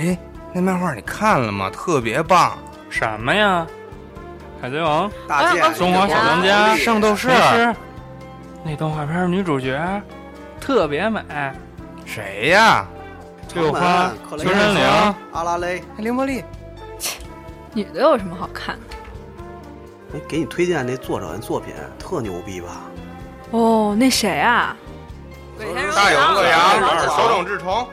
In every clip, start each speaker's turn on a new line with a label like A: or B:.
A: 哎，那漫画你看了吗？特别棒！
B: 什么呀？海贼王、
C: 大剑、
B: 中华小当家、
A: 圣斗士
B: 那动画片女主角特别美，
A: 谁呀？
B: 六花、秋山玲，
C: 阿拉蕾。
A: 凌波丽。
D: 女的有什么好看的？
C: 哎，给你推荐那作者的作品特牛逼吧？
D: 哦，那谁啊？
A: 大有恶阳，手冢治虫。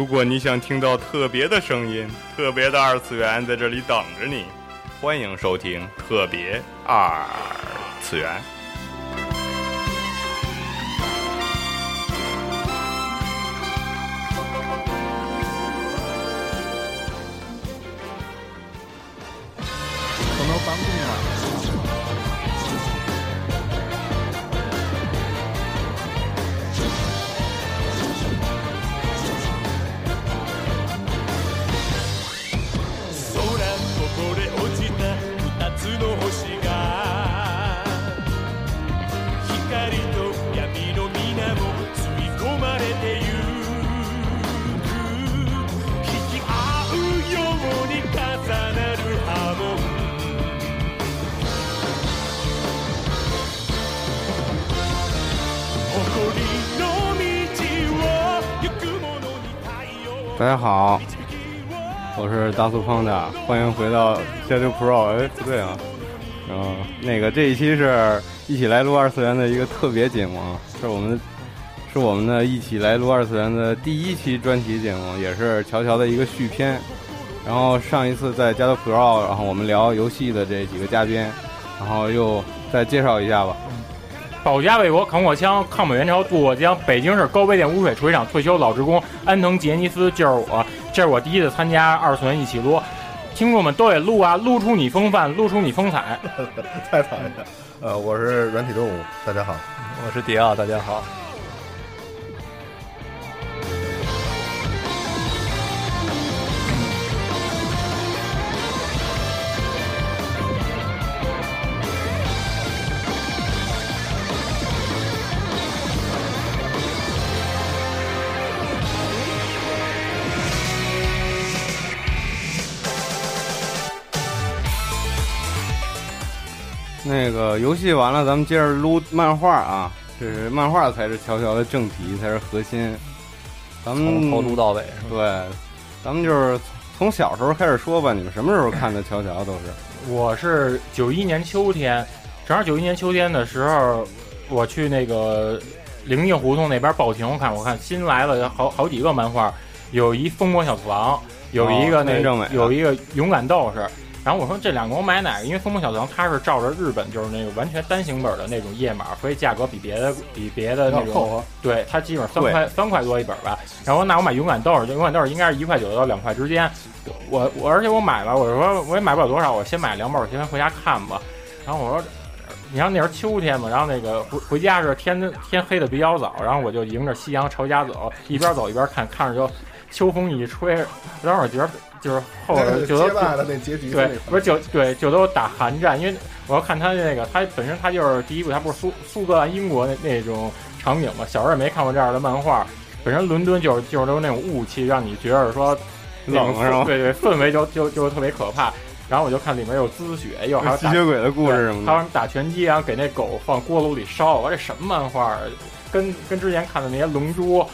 A: 如果你想听到特别的声音，特别的二次元在这里等着你，欢迎收听特别二次元。大苏方的，欢迎回到 Shadow Pro。哎，不对啊，嗯，那个这一期是一起来撸二次元的一个特别节目啊，是我们是我们的一起来撸二次元的第一期专题节目，也是乔乔的一个续篇。然后上一次在加州 Pro，然后我们聊游戏的这几个嘉宾，然后又再介绍一下吧。
E: 保家卫国，扛火枪，抗美援朝，渡过江。北京市高碑店污水处理厂退休老职工安藤杰尼斯，就是我，这是我第一次参加二次元一起撸，听众们都得撸啊，撸出你风范，撸出你风采。
F: 太讨厌了。呃，我是软体动物，大家好。
B: 我是迪奥，大家好。
A: 那个游戏完了，咱们接着撸漫画啊，这是漫画才是乔乔的正题，才是核心。咱们
B: 从头撸到尾是吧？
A: 对，咱们就是从小时候开始说吧。你们什么时候看的乔乔？都是
E: 我是九一年秋天，正好九一年秋天的时候，我去那个灵业胡同那边报亭，我看我看新来了好好几个漫画，有一疯魔小次郎，有一个那
A: 哦那正美
E: 有一个勇敢斗士。然后我说这两个我买哪个？因为风魔小次郎它是照着日本就是那个完全单行本的那种页码，所以价格比别的比别的那种对，它基本上三块三块多一本吧。然后那我买勇敢斗士，就勇敢斗士应该是一块九到两块之间。我我而且我买了，我说我也买不了多少，我先买两本，我先回家看吧。然后我说，你像那时候秋天嘛，然后那个回回家是天天黑的比较早，然后我就迎着夕阳朝家走，一边走一边看，看着就秋风一吹，然后我觉得就是后边就都
F: 结拜的那结局
E: 对，不是就对就都打寒战，因为我要看他那个，他本身他就是第一部，他不是苏苏格兰英国那那种场景嘛，小时候也没看过这样的漫画。本身伦敦就是就是都是那种雾气，让你觉得说
A: 冷是吗
E: 对对，氛围就就就特别可怕。然后我就看里面有滋血，又还有
A: 吸血鬼的故事什么的。
E: 还有人打拳击然后，给那狗放锅炉里烧。我说这什么漫画啊？跟跟之前看的那些龙珠、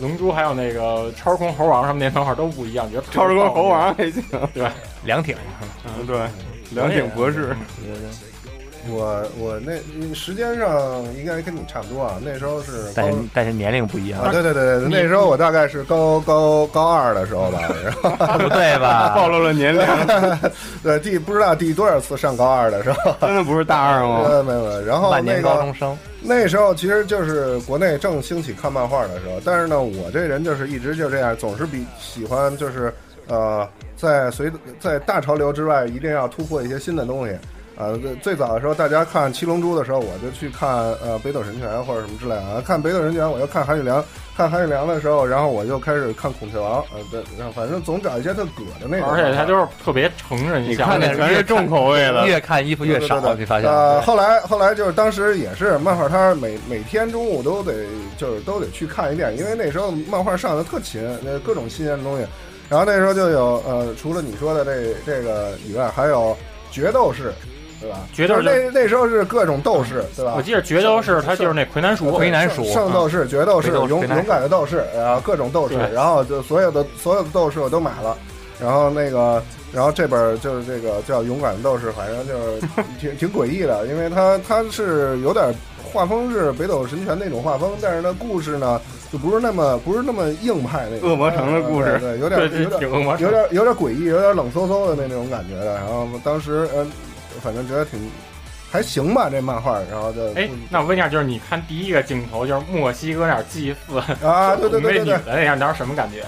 E: 龙珠还有那个超时空猴王什么那些漫画都不一样，觉得
A: 超时空猴王还行，
B: 凉挺，
A: 嗯，对，梁挺博士，
F: 我我那时间上应该跟你差不多啊，那时候是
B: 但是但是年龄不一样。
F: 啊，，对对对对，那时候我大概是高高高二的时候吧，然后
B: 不对吧？
A: 暴露了年龄，
F: 对第不知道第多少次上高二的时候，
A: 真的不是大二吗？
F: 呃没有没有，然后那
B: 万年高
F: 个
B: 中生，
F: 那时候其实就是国内正兴起看漫画的时候，但是呢，我这人就是一直就这样，总是比喜欢就是呃，在随在大潮流之外，一定要突破一些新的东西。呃，最最早的时候，大家看《七龙珠》的时候，我就去看呃《北斗神拳》或者什么之类的。啊看《北斗神拳》，我又看韩宇良，看韩宇良的时候，然后我就开始看《孔雀王》。呃，对，然后反正总找一些特葛的那种。
E: 而且他都是特别成人
A: 你看的全是重口味的，
G: 越看衣服越少，
F: 对对对
G: 你发现
F: 呃，后来后来就是当时也是漫画摊，每每天中午都得就是都得去看一遍，因为那时候漫画上的特勤，那各种新鲜的东西。然后那时候就有呃，除了你说的这这个以外，还有决斗士，对吧？
E: 决斗士
F: 那那时候是各种斗士，对吧？
E: 我记得决斗士他就是那魁南鼠，
G: 魁南鼠
F: 圣斗士、决斗士、勇勇敢的斗士，然后各种斗士，然后就所有的所有的斗士我都买了，然后那个，然后这本就是这个叫勇敢的斗士，反正就是 挺挺诡异的，因为它它是有点画风是北斗神拳那种画风，但是呢故事呢就不是那么不是那么硬派那种
A: 恶魔城的故事
F: 呃对，对有点，有点有点有点诡异，有点冷飕飕的那那种感觉的。然后当时呃，反正觉得挺还行吧，这漫画，然后就
E: 哎，那我问一下，就是你看第一个镜头，就是墨西哥那儿祭祀
F: 啊，对对对对对
E: 那样，当时什么感觉？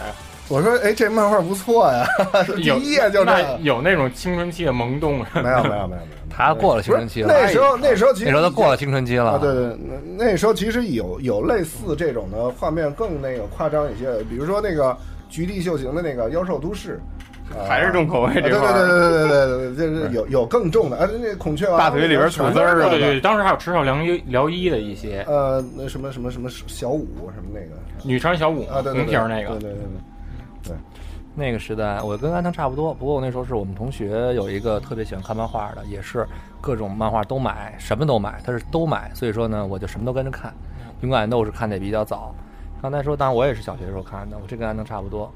F: 我说哎，这漫画不错呀，第一页就这
E: 那。有那种青春期的萌动，
F: 没有没有没有没有，
G: 他过了青春期了，
F: 那时候那时候其实
G: 那时候都过了青春期了。
F: 啊，对对，那那时候其实有有类似这种的画面更那个夸张一些，比如说那个《菊地秀行》的那个《妖兽都市》，啊
A: 还是重口味
F: 对对
A: 这块儿。
F: 对对对对对对，就是有有更重的啊，那孔雀王
A: 大腿里边吐丝儿啊
E: 对对对，当时还有池上良一辽一的一些
F: 呃，那什么什么什么小舞什么那个
E: 女穿小舞
F: 啊，对对对
E: 红皮儿那个
F: 对，对对对，
G: 那个时代，我跟安藤差不多，不过我那时候是我们同学有一个特别喜欢看漫画的，也是各种漫画都买，什么都买，他是都买，所以说呢，我就什么都跟着看。勇敢斗士看的也比较早，刚才说，当然我也是小学时候看的，我这跟安藤差不多。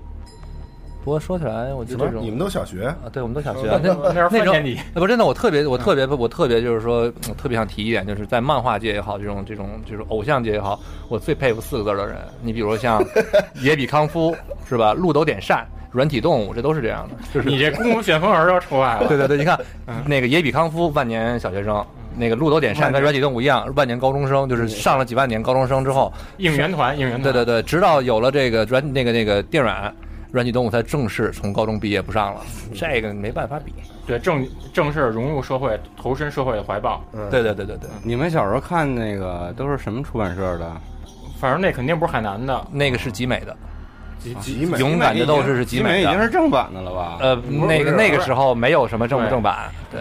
G: 不过说起来，我觉得这种
F: 你们都小学？
G: 啊，对，我们都小学，
E: 那
G: 那
E: 那是
G: 那时候
E: 饭年级，
G: 呃，不，真的，我特别，我特别，我特别就是说，我特别想提一点，就是在漫画界也好，这种这种就是偶像界也好，我最佩服四个字的人。你比如说像 野比康夫，是吧？鹿斗点善、软体动物，这都是这样的。就是
E: 你这功夫旋风儿要出来了，
G: 对对对，你看那个野比康夫，万年小学生。那个鹿斗点善跟软体动物一样，万年高中生，就是上了几万年高中生之后，
E: 应援团，应援团，
G: 对对对，直到有了这个软那个那个电软，软体动物才正式从高中毕业不上了，这个没办法比。
E: 对正正式融入社会，投身社会的怀抱。
F: 嗯，
G: 对对对对对，
A: 你们小时候看那个都是什么出版社的？
E: 反正那肯定不是海南的，
G: 那个是集美的，
F: 集集美
G: 勇敢的斗士是集
A: 集美已经是正版的了吧？
G: 呃，那个那个时候没有什么正不正版，对，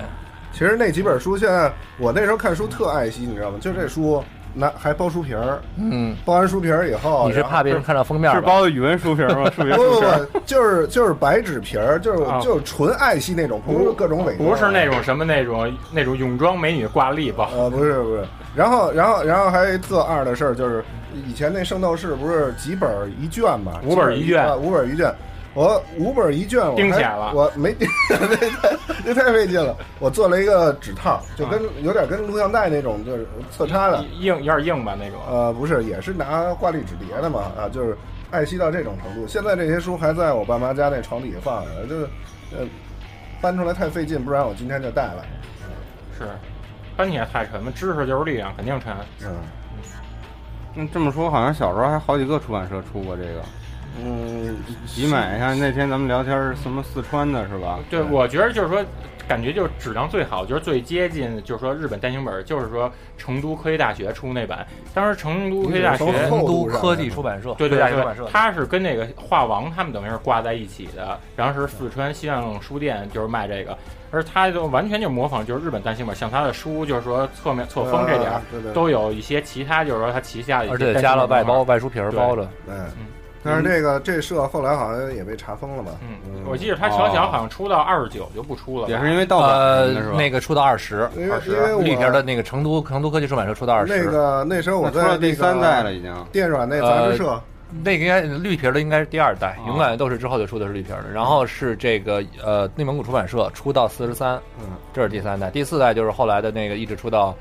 F: 其实那几本书，现在我那时候看书特爱惜，你知道吗？就这书拿还包书皮儿，
G: 嗯，
F: 包完书皮儿以后，
G: 你是怕别人看到封面
A: 是
G: 吧？
A: 包的语文书皮儿吗？数学
F: 不不
A: 书皮儿？
F: 不，就是就是白纸皮儿，就是
E: 啊
F: 就是纯爱系那种，不是各种伪装，
E: 不是那种什么那种那种泳装美女挂历包，
F: 呃，不是不是，然后然后然后还一特二的事儿就是，以前那圣斗士不是几本儿一卷嘛，
E: 五本儿一卷
F: 啊五本儿一卷。我五本一卷，我还
E: 钉起来了
F: 我没那太那太费劲了。我做了一个纸套，就跟、有点跟录像带那种，就是侧插的。
E: 硬有点硬吧那种。
F: 呃，不是，也是拿挂历纸叠的嘛，啊，就是爱惜到这种程度。现在这些书还在我爸妈家那床底下放着，就是呃搬出来太费劲，不然我今天就带了。
E: 是，搬起来太沉了，知识就是力量，肯定沉。
F: 嗯
A: 那这么说，好像小时候还好几个出版社出过这个
F: 嗯，
A: 集美。像那天咱们聊天是什么四川的是吧？
E: 对，我觉得就是说，感觉就是质量最好，就是最接近，就是说日本单行本，就是说成都科技大学出那版。当时成都科技大学
G: 成都科技出版社，
E: 对对对它是跟那个画王他们等于是挂在一起的，然后是四川西藏书店就是卖这个，而他就完全就模仿就是日本单行本，像他的书就是说侧面侧封这点儿
F: 啊对对
E: 都有一些其他就是说他旗下的一些
G: 而且
E: 单行
G: 加了外包。外书皮儿包着。
F: 对，但是这个这社后来好像也被查封了吧？
E: 嗯，我记得他小小好像出到二十九就不出了，
A: 也是因为盗版
G: 呃那个出到二十，
E: 二十
G: 绿皮儿的那个成都成都科技出版社出到二十。
F: 那个那时候我
A: 那出了
F: 在
A: 第三代了已经。
F: 电软那杂志社，
G: 那个应该绿皮儿的应该是第二代，
A: 哦
G: 勇敢的斗士之后就出的是绿皮儿的，然后是这个呃内蒙古出版社出到四十三，
F: 嗯，
G: 这是第三代，第四代就是后来的那个一直出到，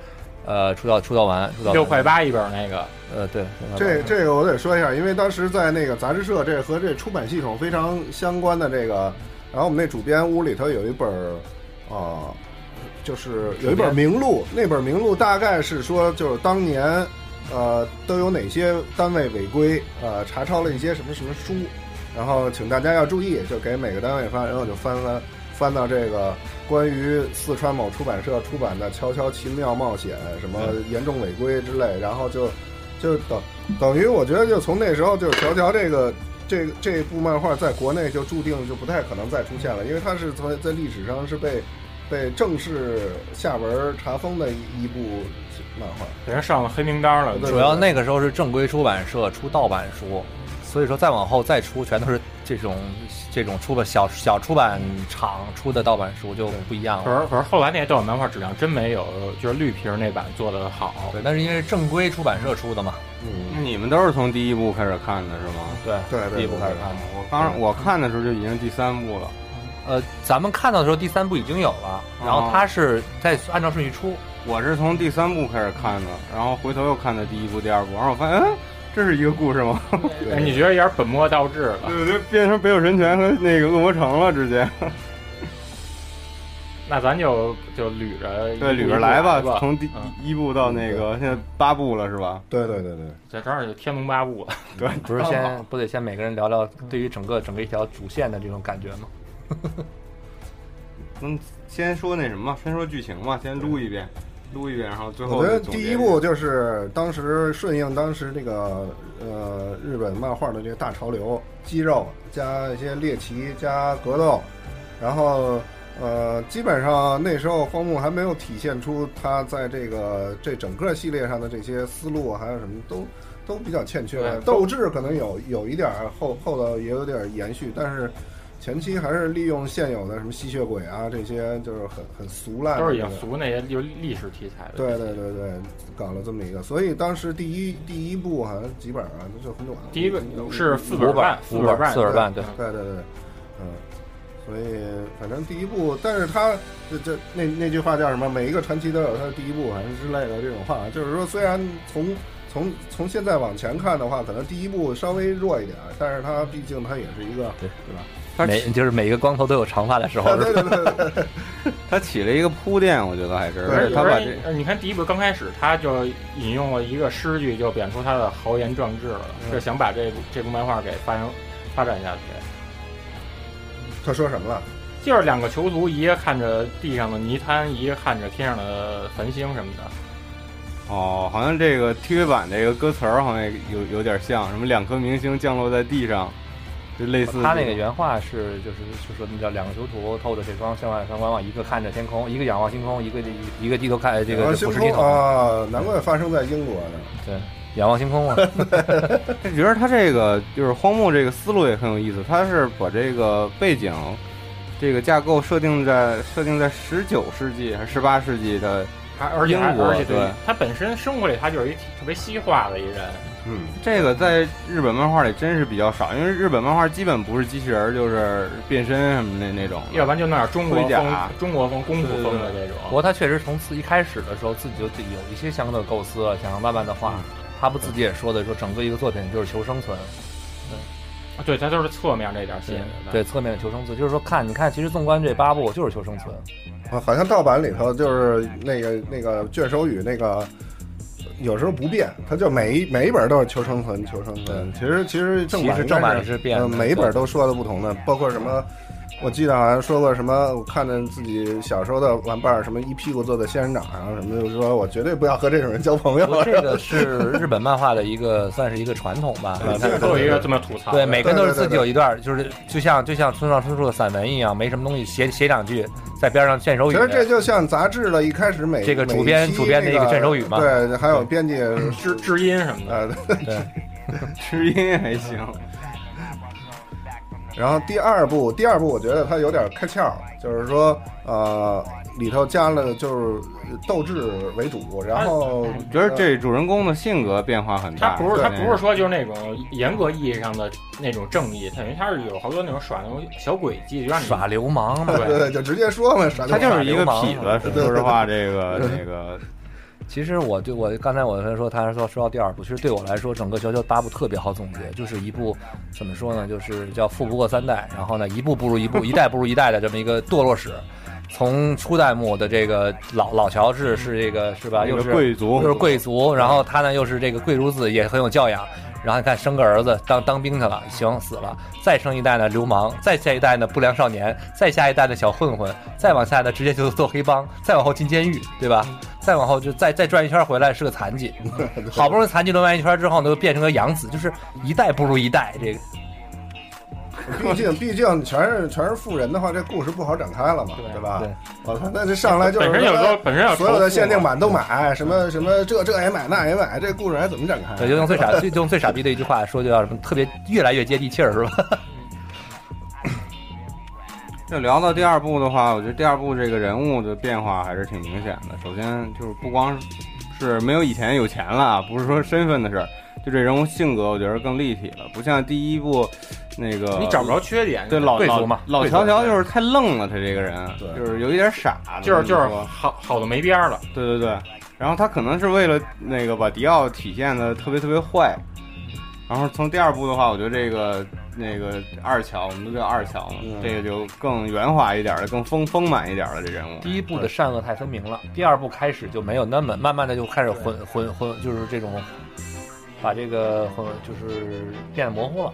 G: 呃出道出道完，出道
E: 六块，八一本那个，
G: 呃对，
F: 这这个我得说一下，因为当时在那个杂志社，这和这出版系统非常相关的这个，然后我们那主编屋里头有一本儿，啊、就是有一本名录，那本名录大概是说，就是当年，呃，都有哪些单位违规，呃，查抄了一些什么什么书，然后请大家要注意，就给每个单位发，然后就翻翻翻到这个关于四川某出版社出版的《悄悄奇妙冒险》什么严重违规之类，然后就就等等于我觉得就从那时候就乔乔这个这个这部漫画在国内就注定就不太可能再出现了，因为它是从在历史上是被被正式下文查封的一一部漫画。
E: 给人上了黑名单了。
F: 对
G: 主要那个时候是正规出版社出盗版书，所以说再往后再出全都是这种这种出版小小出版厂出的盗版书就不一样了。
E: 可是可是后来那些盗版漫画质量真没有就是绿皮儿那版做的好。
G: 对，但是因为是正规出版社出的嘛，
F: 嗯，
A: 你们都是从第一部开始看的是吗？
E: 对，
F: 对对，
G: 第一部开始看的。
A: 我刚我看的时候就已经第三部了。
G: 呃，咱们看到的时候第三部已经有了，然后它是在按照顺序出。
A: 我是从第三部开始看的，然后回头又看的第一部、第二部，然后我发现，嗯，这是一个故事吗？
E: 哎，你觉得有点本末倒置了？
A: 对对，变成北斗神拳和那个恶魔城了，直接。
E: 那咱就就捋着
A: 对，捋着来吧，从第
E: 嗯
A: 一部到那个现在八部了，是吧？
F: 对对对对，
E: 在这儿就天龙八部了。
A: 对，
G: 不是先 不得先每个人聊聊对于整个整个一条主线的这种感觉吗？
A: 嗯，先说那什么，先说剧情吧，先撸一遍，撸一遍，然后最后
F: 我觉得第一部就是当时顺应当时这个呃日本漫画的这个大潮流，肌肉加一些猎奇加格斗，然后呃基本上那时候荒木还没有体现出他在这个这整个系列上的这些思路，还有什么都都比较欠缺。斗志可能有有一点儿后后头也有点儿延续，但是。前期还是利用现有的什么吸血鬼啊这些，就是很很俗烂的
E: 都是
F: 这个，
E: 已经俗那些就是历史题材的。
F: 对对对对，搞了这么一个，所以当时第一第一部好像几本啊，就很短。
E: 第一个是四本半，
G: 四
E: 本半，
G: 四本半，对。
F: 对对对，嗯，所以反正第一部，但是他这这那那句话叫什么？每一个传奇都有它的第一部，反正之类的这种话，就是说虽然从从从现在往前看的话，可能第一部稍微弱一点，但是它毕竟它也是一个
G: 对
F: 对吧？
G: 每就是每个光头都有长发的时候，
F: 对对对对对，
A: 他起了一个铺垫，我觉得还是，而且他把这
E: 你看第一部刚开始，他就引用了一个诗句，就贬出他的豪言壮志了，
F: 嗯
E: 就想把这部这部漫画给发扬发展下去。
F: 他说什么了？
E: 就是两个囚徒，一个看着地上的泥滩，一个看着天上的繁星什么的。
A: 哦，好像这个 TV 版这个歌词儿好像有有点像，什么两颗明星降落在地上，就类似
G: 他那个原话是就是就说那叫两个囚徒透着这双向外双观望，一个看着天空，一个仰望星空，一个一个低头看这个
F: 啊星空
G: 俯视地筒，
F: 啊，难怪发生在英国呢。
G: 对，仰望星空嘛。
A: 就觉得他这个就是荒木这个思路也很有意思，他是把这个背景这个架构设定在设定在十九世纪还是十八世纪的
E: 还而且还
A: 英国
E: 而且
A: 对
E: 他本身生活里他就是一特别西化的一人，
F: 嗯，
A: 这个在日本漫画里真是比较少，因为日本漫画基本不是机器人就是变身什么那那种。
E: 要不然就那点中国
A: 甲
E: 风、中国风、功夫风的那种。
G: 不过他确实从自一开始的时候自己就自己有一些相关的构思了，想要慢慢的画。他不自己也说的，说整个一个作品就是求生存，
E: 啊对他就是侧面这点吸引人。
G: 对侧面的求生存，就是说看你看，其实纵观这八部就是求生存，
F: 啊，好像盗版里头就是那个那个卷首语那个，有时候不变，它就每一每一本都是求生存，求生存。其实其实正版应该
G: 其实正版里是变的
F: 呃每一本都说的不同的，包括什么。我记得好像说过什么，我看着自己小时候的玩伴儿，什么一屁股坐在仙人掌上，什么就说我绝对不要和这种人交朋友
G: 这个是日本漫画的一个算是一个传统吧，
E: 对
G: 它
E: 都有一个这么吐槽。
G: 对，每个人都是自己有一段，就是就像就像村上春树的散文一样，没什么东西写写两句，在边上卷首语
F: 其。实这就像杂志的一开始每
G: 这个
F: 每
G: 主编主编的一个
F: 那
G: 卷首语嘛
F: 对，还有编辑
E: 知知音什么的。
F: 呃，
G: 对，
A: 知音还行，
F: 然后第二部，第二部我觉得它有点开窍，就是说呃里头加了就是斗志为主，然后
A: 我觉得这主人公的性格变化很大。
E: 他不是他不是说就是那种严格意义上的那种正义，他等于他是有好多那种耍那种小诡计，就让你
G: 耍流氓嘛。
E: 对
F: 对对，就直接说嘛，耍流氓
A: 他就是一个痞子。说实话，这个 这个
G: 其实我对我刚才我跟说，他说说到第二部，其实对我来说，整个《球球八部》特别好总结，就是一部怎么说呢，就是叫富不过三代，然后呢一步不如一步，一代不如一代的这么一个堕落史。从初代目的这个老老乔治是这个是吧，又是
A: 贵族
G: 又是贵族，然后他呢又是这个贵族子，也很有教养。然后你看生个儿子当当兵去了，行死了，再生一代呢流氓，再下一代呢不良少年，再下一代的小混混，再往下呢直接就做黑帮，再往后进监狱，对吧？再往后就再再转一圈回来是个残疾，好不容易残疾轮完一圈之后呢，又变成个养子，就是一代不如一代，这个
F: 毕竟毕竟全是全是富人的话，这故事不好展开了嘛，对吧？
G: 对，
F: 我操，那这上来就是
E: 本身有时候本身要
F: 所有的限定版都买，什么什么这这也买那也买，这故事还怎么展开？
G: 对，就用最傻最用最傻逼的一句话说，就叫什么特别越来越接地气儿，是吧？
A: 这聊到第二部的话，我觉得第二部这个人物的变化还是挺明显的。首先就是不光是没有以前有钱了啊，不是说身份的事儿，就这人物性格，我觉得更立体了，不像第一部那个
E: 你找不着缺点，
A: 对老老老乔乔就是太愣了，他这个人就是有一点傻，
E: 就是就是好好的没边儿了。
A: 对对对，然后他可能是为了那个把迪奥体现的特别特别坏，然后从第二部的话，我觉得这个那个二乔，我们都叫二乔嘛，
F: 嗯
A: 这个就更圆滑一点的，更丰丰满一点的这人物。
G: 第一部的善恶太分明了，第二部开始就没有那么，慢慢的就开始混混混，就是这种把这个就是变得模糊了。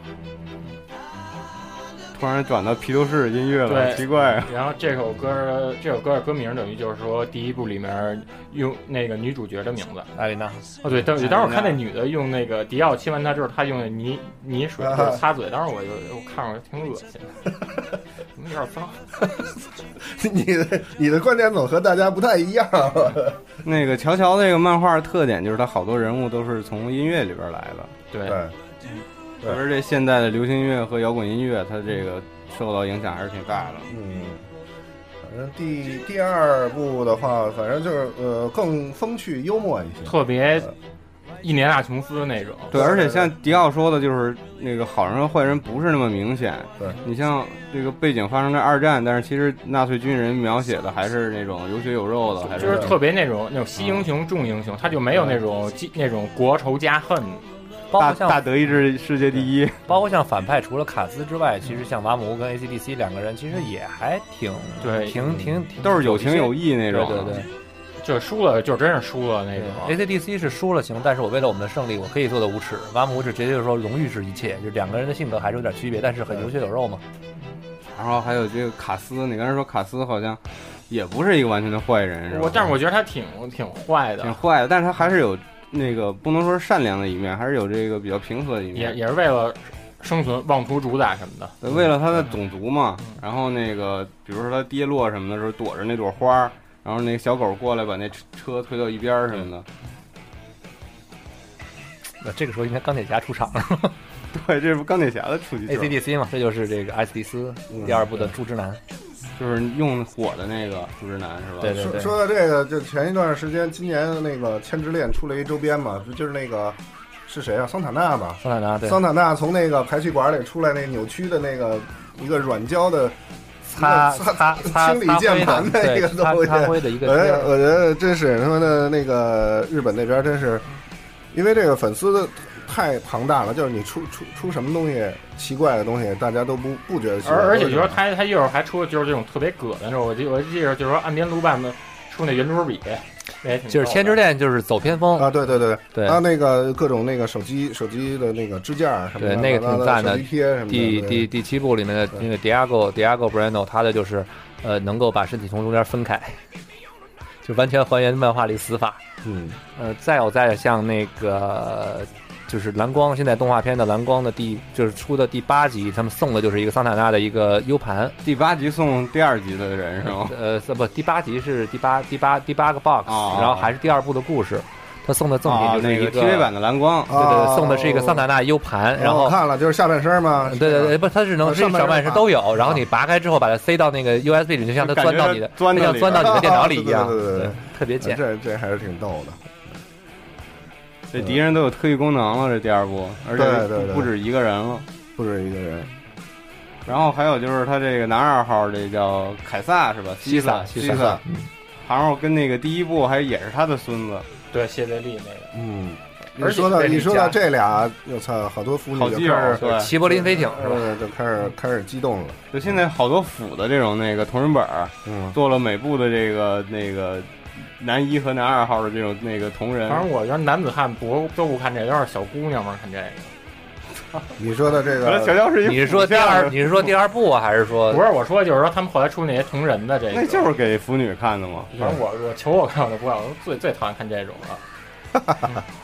A: 突然转到披头士音乐了，
E: 对
A: 奇怪啊！
E: 然后这首歌这首歌的歌名等于就是说第一部里面用那个女主角的名字。
G: 艾琳娜，
E: 哦，对，当当时我看那女的用那个迪奥亲完她之后，她用的泥泥水就是擦嘴，当时我就我看着挺恶心的，怎么有点脏？
F: 你的你的观点总和大家不太一样。
A: 那个乔乔那个漫画特点就是他好多人物都是从音乐里边来的，
E: 对，
F: 对，
A: 特别是这现代的流行音乐和摇滚音乐，它这个受到影响还是挺大的。
F: 嗯，反正第第二部的话，反正就是呃更风趣幽默一些。
E: 特别伊莲娜琼斯那种。
A: 对，而且像迪奥说的，就是那个好人和坏人不是那么明显。
F: 对
A: 你像这个背景发生在二战，但是其实纳粹军人描写的还是那种有血有肉的，还是
E: 就是特别那种那种惜英雄重英雄，他就没有那种记那种国仇家恨。
A: 大
G: 包括像
A: 大德意志世界第一。
G: 包括像反派，除了卡斯之外，其实像瓦姆乌跟 ACDC 两个人，其实也还挺
E: 对
G: 挺挺挺
A: 都是有情有义那种。
G: 对对对。
E: 就输了，就真是输了那种。
G: ACDC 是输了行，但是我为了我们的胜利，我可以做的无耻。瓦姆乌是直接就说荣誉是一切，就两个人的性格还是有点区别，但是很有血有肉嘛。
A: 然后还有这个卡斯，你刚才说卡斯好像也不是一个完全的坏人，是吧？
E: 我但是我觉得他挺挺坏的，
A: 挺坏的，但是他还是有那个不能说是善良的一面，还是有这个比较平和的一面。
E: 也也是为了生存，妄图主宰什么的。
A: 对为了他的种族嘛，然后那个比如说他跌落什么的时候躲着那朵花儿，然后那个小狗过来把那车推到一边儿什么的。
G: 那这个时候应该钢铁侠出场了
A: 对，这是钢铁侠的出击球
G: ，，ACDC 嘛，这就是这个艾斯蒂斯第二部的猪之男。
A: 就是用火的那个主直男是吧？
G: 对对对，
F: 说说到这个，就前一段时间，今年那个《千之恋》出了一周边嘛，就是那个是谁啊？桑塔纳吧？
G: 桑塔纳对，
F: 桑塔纳从那个排气管里出来，那扭曲的那个一个软胶的
G: 擦擦擦
F: 清理键盘的一个
G: 擦
F: 东西
G: 擦灰的一个
F: 哎，我觉得真是他妈的那个日本那边真是，因为这个粉丝太庞大了，就是你出出出什么东西奇怪的东西，大家都不不觉得奇怪。
E: 而而且就是
F: 说
E: 他他一会儿还出了就是这种特别葛的那种，我记我记着就是说岸边卢伴的出那圆珠笔，那也挺
G: 就是《千之恋》就是走偏锋，
F: 啊，对对对。
G: 对。
F: 还有那个各种那个手机手机的那个支架什么的，
G: 对那个挺赞的。
F: 手机贴什么的。
G: 第第第七部里面的那个 Diago Diago Brando，他的就是呃能够把身体从中间分开，就完全还原漫画里死法。
F: 嗯。
G: 呃，再有再像那个就是蓝光，现在动画片的蓝光的第就是出的第八集，他们送的就是一个桑塔纳的一个 U 盘。
A: 第八集送第二集的人是吗？
G: 呃，不，第八集是第八第八第八个 box，、
A: 哦
G: 然后还是第二部的故事。他送的赠品
A: 啊，
G: 就是一个、
A: 那个 TV 版的蓝光，
G: 对对对，送的是一个桑塔纳 U 盘，然后
F: 我看了就是下半身嘛，
G: 对对对，不，它是能
F: 上半身
G: 上半身都有，然后你拔开之后把它塞到那个 USB 里，就像它钻到你的，
A: 它钻到
G: 像钻到你的电脑里一样，
F: 对对对对
G: 特别简。
F: 这这还是挺逗的。
A: 这敌人都有特异功能了，这第二部，而且不止一个人了。
F: 不止一个人，
A: 然后还有就是他这个男二号，这叫凯撒是吧？
G: 西
A: 萨，
G: 西萨
A: 西萨，然后跟那个第一部还也是他的孙子，
E: 对谢德利那个。
F: 嗯。你
E: 而且
F: 说到你说到这俩，我操，好多腐女
A: 好基友
F: 就开始
A: 对。
G: 齐柏林飞艇是吧？
F: 呃，就开始开始激动了。
A: 就现在好多腐的这种那个同人本儿，
F: 嗯，
A: 做了每部的这个那个男一和男二号的这种那个同人
E: 反，正我觉得男子汉不都不看这个，都是小姑娘们看这个。
F: 你说的这个
A: 小娇是一
G: 你是说第二？你是说第二部啊，还是说
E: 不是我说，就是说他们后来出那些同人的这个，
A: 那就是给腐女看的嘛。
E: 反正我我求我看我就不看，我最最讨厌看这种了。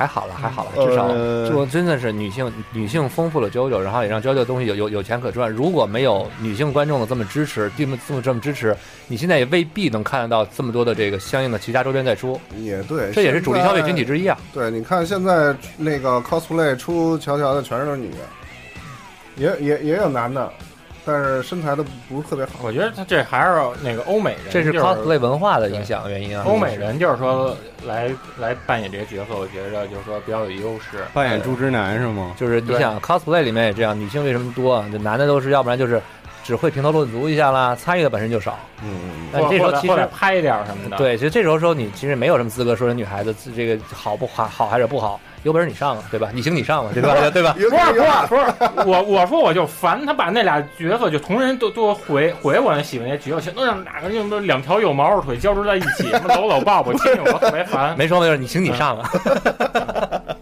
G: 还好了，还好了，至少就真的是女性女性丰富了 JoJo，然后也让 JoJo 东西有有有钱可赚。如果没有女性观众的这么支持，这么这么这么支持，你现在也未必能看得到这么多的这个相应的其他周边在出，
F: 也对，
G: 这也是主力消费群体之一啊。
F: 对，你看现在那个 cosplay 出乔乔的全是女的，也也也有男的，但是身材都不是特别好。
E: 我觉得他这还是那个欧美人，
G: 这是
E: 就是
G: cosplay 文化的影响原因啊。
E: 欧美人就是说来来扮演这个角色，我觉着就是说比较有优势。
A: 扮演猪之男是吗？
G: 就是你想 cosplay 里面也这样，女性为什么多啊？这男的都是要不然就是只会评头论足一下啦，参与的本身就少。
F: 嗯，
G: 但
E: 或或者
G: 这时候其实
E: 拍一点什么的，，
G: 对，其实这时候时候你其实没有什么资格说人女孩子这个好不好，好还是不好，有本事你上啊，对吧？你行你上啊，对吧？对吧？
E: 不是不是不是，我我说我就烦他把那俩角色就同人都都回回我那喜欢那角色，全都让哪个人都两条有毛的腿交织在一起，什么搂搂抱抱亲亲，我特别烦。
G: 没说没说，你行你上啊。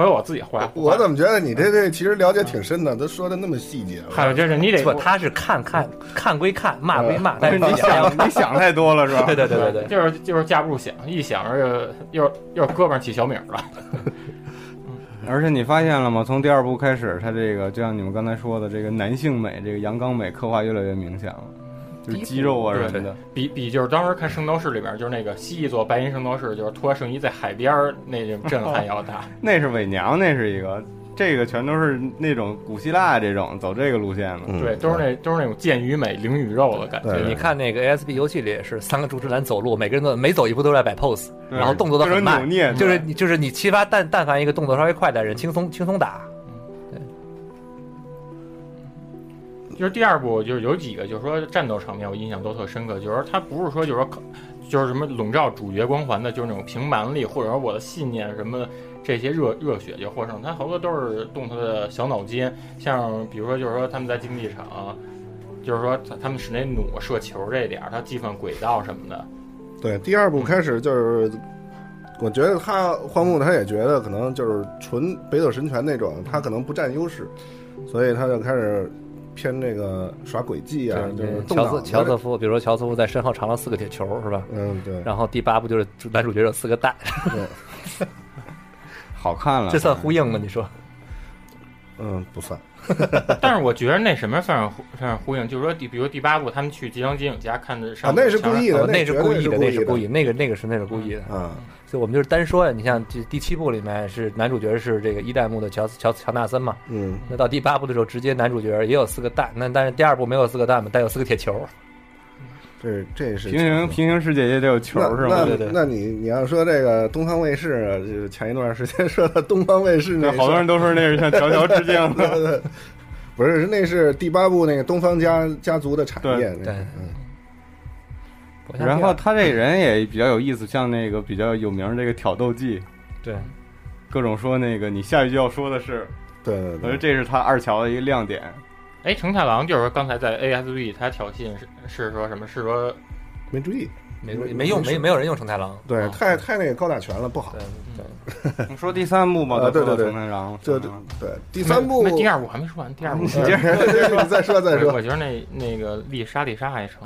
E: 回我自己画。
F: 我怎么觉得你这这其实了解挺深的，都说的那么细节。
E: 还有就是你得
G: 不，他是看看看归看，骂归骂，但是
A: 你想你想太多了是吧？
G: 对对对对对，
E: 就是就是架不住想，一想着又又又胳膊上起小米儿了。
A: 而且你发现了吗？从第二部开始，他这个就像你们刚才说的，这个男性美、这个阳刚美刻画越来越明显了，就是肌肉啊什么的。
E: 比比就是当时看《圣斗士》里边，就是那个蜥蜴座白银圣斗士，就是托圣衣在海边儿那种震撼要大。
A: 那是伪娘，那是一个，这个全都是那种古希腊这种走这个路线的。
F: 嗯
E: 对，都是那都是那种剑与美、灵与肉的感觉。
G: 你看那个 ASB 游戏里也是三个主持人走路，每个人都每走一步都在摆 pose，然后动作都很慢
A: 扭，捏，
G: 就是你就是你启发但但凡一个动作稍微快点的人，轻松轻松打。
E: 就是第二部，就是有几个，就是说战斗场面我印象都特深刻，就是说他不是说就是说就是什么笼罩主角光环的，就是那种凭蛮力或者说我的信念什么这些热热血就获胜，他好多都是动他的小脑筋，像比如说就是说他们在竞技场，就是说他他们使那弩射球这点儿，他计算轨道什么的，
F: 对，第二部开始就是，我觉得他荒木他也觉得可能就是纯北斗神拳那种，他可能不占优势，所以他就开始偏那个耍诡计啊，就是动
G: 乔
F: 脑子
G: 瑟乔瑟夫，比如说乔瑟夫在身后藏了四个铁球，是吧？
F: 嗯，对，
G: 然后第八部就是男主角有四个蛋，
A: 好看了。
G: 这算呼应吗？你说？
F: 嗯，不算，
E: 但是我觉得那什么算是呼算是呼应，就是说第比如第八部他们去吉祥吉影家看的上
F: 啊，那是故意的，
G: 哦那
F: 是
G: 故意的，那，是故意，那个那个是那是故意的。
F: 啊，
G: 所以我们就是单说呀，你像这第七部里面是男主角是这个一代目的乔乔乔纳森嘛，
F: 嗯，
G: 那到第八部的时候，直接男主角也有四个蛋，那但是第二部没有四个蛋嘛，但有四个铁球。
F: 这这是
A: 平行平行世界也得有球是吗？
F: 那
G: 对对
F: 那你你要说这个东方卫视啊，就是前一段时间说的东方卫视那
A: 对，好多人都说那是向乔乔致敬的。
F: 对对，不是，那是第八部那个东方家家族的产业，那
G: 对
F: 嗯
A: 然后他这人也比较有意思，像那个比较有名儿这个挑逗技，
G: 对
A: 各种说那个你下一句要说的是，
F: 对对对，
A: 我觉得这是他二乔的一个亮点。
E: 哎，成太郎就是说刚才在 ASB 他挑衅是是说什么？是说
F: 没注意，
G: 没没用，没没有人用成太郎。
F: 对，
E: 哦
F: 太太那个高大全了，不好。
G: 对对，
A: 你说第三部吧，
F: 啊对对对
A: 成太郎，
F: 这这对第三部，
E: 没第二部还没说完，第二部
F: 你接着 你再说再说
E: 我。觉得那那个丽莎丽莎还成，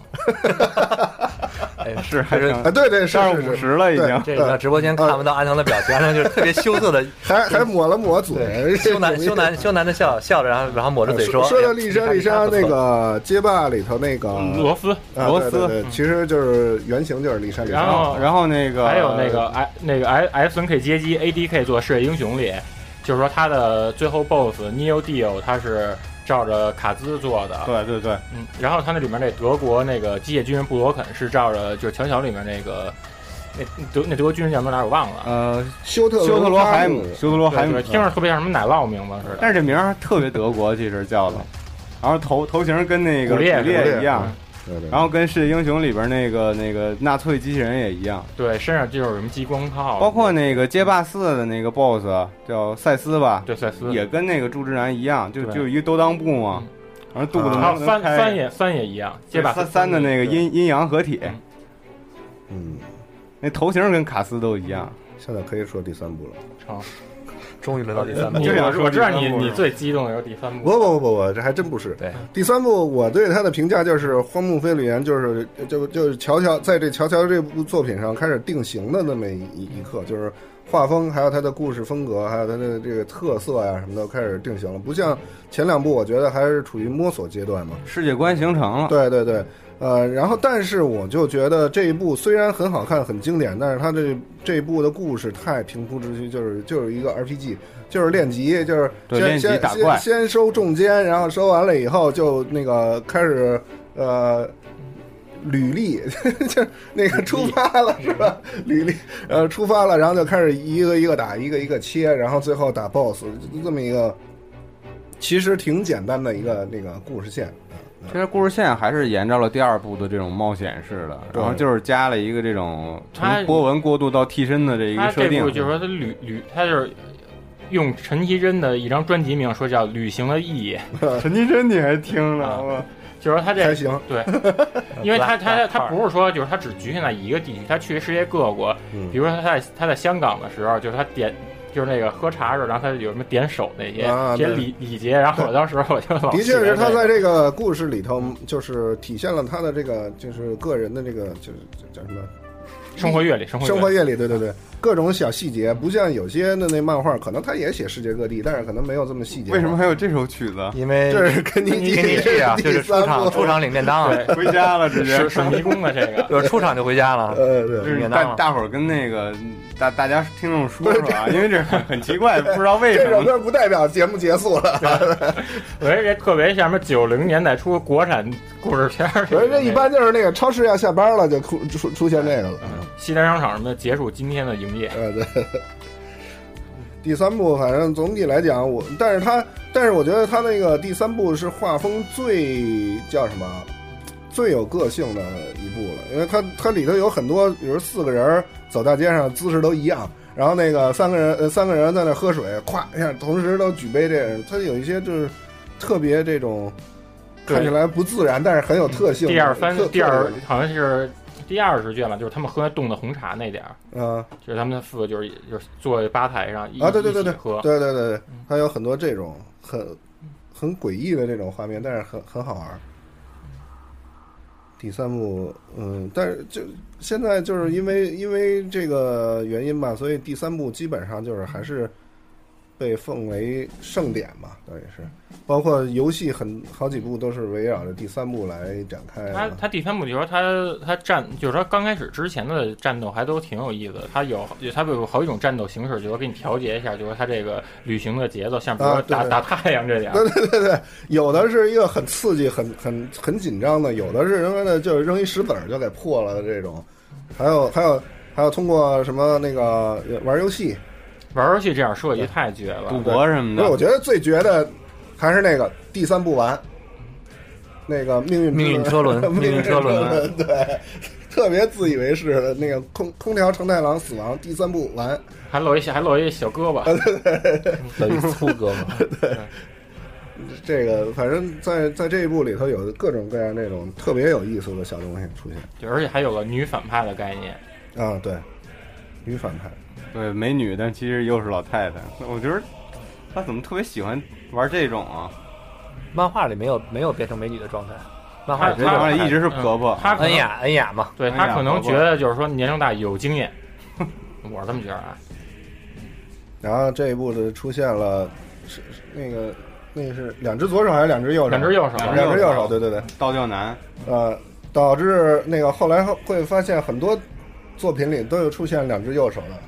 G: 哎
A: 是还是
F: 啊，对对是
A: 上五十了已经。
G: 这个直播间看不到安藤的表情，安藤就是特别羞涩的
F: 还还抹了抹嘴，
G: 羞男羞男羞男的笑笑着，然后然后抹着嘴说：“
F: 说到
G: 哎
F: 丽莎丽莎那个街霸里头那个
E: 罗斯，
F: 啊
A: 罗斯
F: 其实就是原型就是丽莎丽莎。
E: 然后
A: 然后那个
E: 还有那个 I 那个 I S N K 街机 A D K 做世界英雄里，就是说他的最后 BOSS Neo Dio 他是照着卡兹做的，
A: 对对对，
E: 嗯，然后他那里面那德国那个机械军人布罗肯是照着就是强小里面那个那德那德国军人叫什么来我忘了，
A: 呃，
F: 休特
A: 休特罗海姆，休特罗海姆。
E: 听着特别像什么奶酪名字似的。
A: 但是这名儿特别德国，其实叫的。然后头头型跟那个
E: 古烈
A: 古烈
F: 古烈
A: 一样，
F: 对对，
A: 然后跟《世界英雄》里边那个那个纳粹机器人也一样，
E: 对，身上就有什么激光炮，
A: 包括那个街霸四的那个 BOSS 叫赛斯吧，
E: 对赛斯。
A: 也跟那个柱之男一样，就就一个兜裆布嘛，然后肚子
E: 还有
A: 能开
E: 翻翻也翻也一样，街霸
A: 三三的那个阴阴阳合体，
E: 嗯。
F: 嗯，
A: 那头型跟卡斯都一样。
F: 现在可以说第三部了。
E: 成。
G: 终于轮到第三部
E: 你
A: 就想说
E: 我知道你你最激动的就是第三部，
F: 不不不不不，这还真不是。
G: 对，
F: 第三部我对他的评价就是《荒木飞吕彦》，就是就就是乔乔在这乔乔这部作品上开始定型的那么一一刻，就是画风，还有他的故事风格，还有他的这个特色呀什么的开始定型了。不像前两部，我觉得还是处于摸索阶段嘛。
A: 世界观形成了，
F: 对对对，呃，然后但是我就觉得这一部虽然很好看、很经典，但是它这这一部的故事太平铺直叙，就是就是一个 RPG，就是练级，就是
A: 对练级
F: 先先先先收重肩，然后收完了以后就那个开始呃。履历 就那个出发了是吧？履历，呃，出发了，然后就开始一个一个打，一个一个切，然后最后打 BOSS，就这么一个其实挺简单的一个那个故事线。
A: 其实故事线还是沿着了第二部的这种冒险式的，然后就是加了一个这种从波纹过渡到替身的这一个设定
E: 这部。就是说他旅旅，他就是用陈绮贞的一张专辑名说叫《旅行的意义》，
A: 陈绮贞你还听
E: 啊
A: 了？
E: 就是说他这
F: 还行，
E: 对，因为他 他他不是说就是他只局限在一个地区，他去世界各国，
F: 嗯
E: 比如说他在他在香港的时候，就是他点。就是那个喝茶时候，然后他有什么点手那些、
F: 啊对
E: 这些礼礼节，然后我当时我就老
F: 的确是他在这个故事里头，就是体现了他的这个就是个人的这个就是叫什么
E: 生活阅历，生活
F: 生活
E: 阅历，
F: 对对对，各种小细节，不像有些的那漫画，可能他也写世界各地，但是可能没有这么细节。
A: 为什么？还有这首曲子？
G: 因为
F: 这是肯尼基
G: 肯尼基啊，
F: 第
G: 就是出场出场领便当
A: 回家了，直接
E: 是是迷宫的这个，
G: 就是出场就回家了。
F: 呃，对，
A: 就是
G: 便当啊
A: 大大伙儿跟那个大大家听众说说啊，因为这很很奇怪，不知道为什么。
F: 这首歌不代表节目结束了。
E: 我觉得这特别像什么九零年代出国产故事片儿，
F: 我说这一般就是那个超市要下班了，就出出出现这个了。
E: 西单商场什么的结束今天的营业。
F: 呃，对。第三部反正总体来讲，我但是他但是我觉得他那个第三部是画风最叫什么最有个性的一部了，因为它它里头有很多，比如四个人走大街上姿势都一样，然后那个三个人呃三个人在那喝水，咵一下同时都举杯，这样它有一些就是特别这种看起来不自然，但是很有特性。
E: 第二番
F: 特
E: 第二好像是第二十卷吧，就是他们喝冻的红茶那点儿，
F: 嗯
E: 就是他们的父子就是就是坐在吧台上一
F: 啊，对对对对
E: 喝，
F: 对对对，它有很多这种很很诡异的这种画面，但是很很好玩儿。第三部，嗯，但是就现在就是因为因为这个原因吧，所以第三部基本上就是还是被奉为盛典嘛，等于是，包括游戏很好几部都是围绕着第三部来展开
E: 他
F: 的。
E: 他第三部就是说他他战，就是说刚开始之前的战斗还都挺有意思的。他有他有好几种战斗形式，就是说给你调节一下，就是说他这个旅行的节奏，像比如说打、打太阳这点，
F: 对对对对，有的是一个很刺激、很很很紧张的，有的是什么的就是扔一石子儿就给破了的这种，还有还有还有通过什么那个玩游戏，
E: 玩游戏这样设计太绝了。
A: 赌博什么
F: 不是我，觉得最绝的还是那个第三部完，那个命运
G: 命运车轮
F: 命
G: 命运车轮
F: 对，特别自以为是的那个空空调承太郎死亡第三部完，
E: 还露一小还露一小胳膊，
G: 有一粗胳膊，对。
F: 这个反正在在这一部里头有各种各样那种特别有意思的小东西出现。
E: 就而且还有个女反派的概念。
F: 啊，对，女反派。
A: 对美女，但其实又是老太太。我觉得他怎么特别喜欢玩这种啊？
G: 漫画里没有没有变成美女的状态，漫画里
A: 一直是婆婆
E: 嗯他
G: 恩雅恩雅嘛，
E: 对
A: 哎呀
E: 他可能觉得就是说年龄大有经验，我是这么觉得啊。
F: 然后这一部的出现了，是是那个那个是两只左手还是两只右手？
E: 两只右手，
F: 两只右手，对对对，
A: 倒吊男，
F: 呃，导致那个后来会发现很多作品里都有出现两只右手的。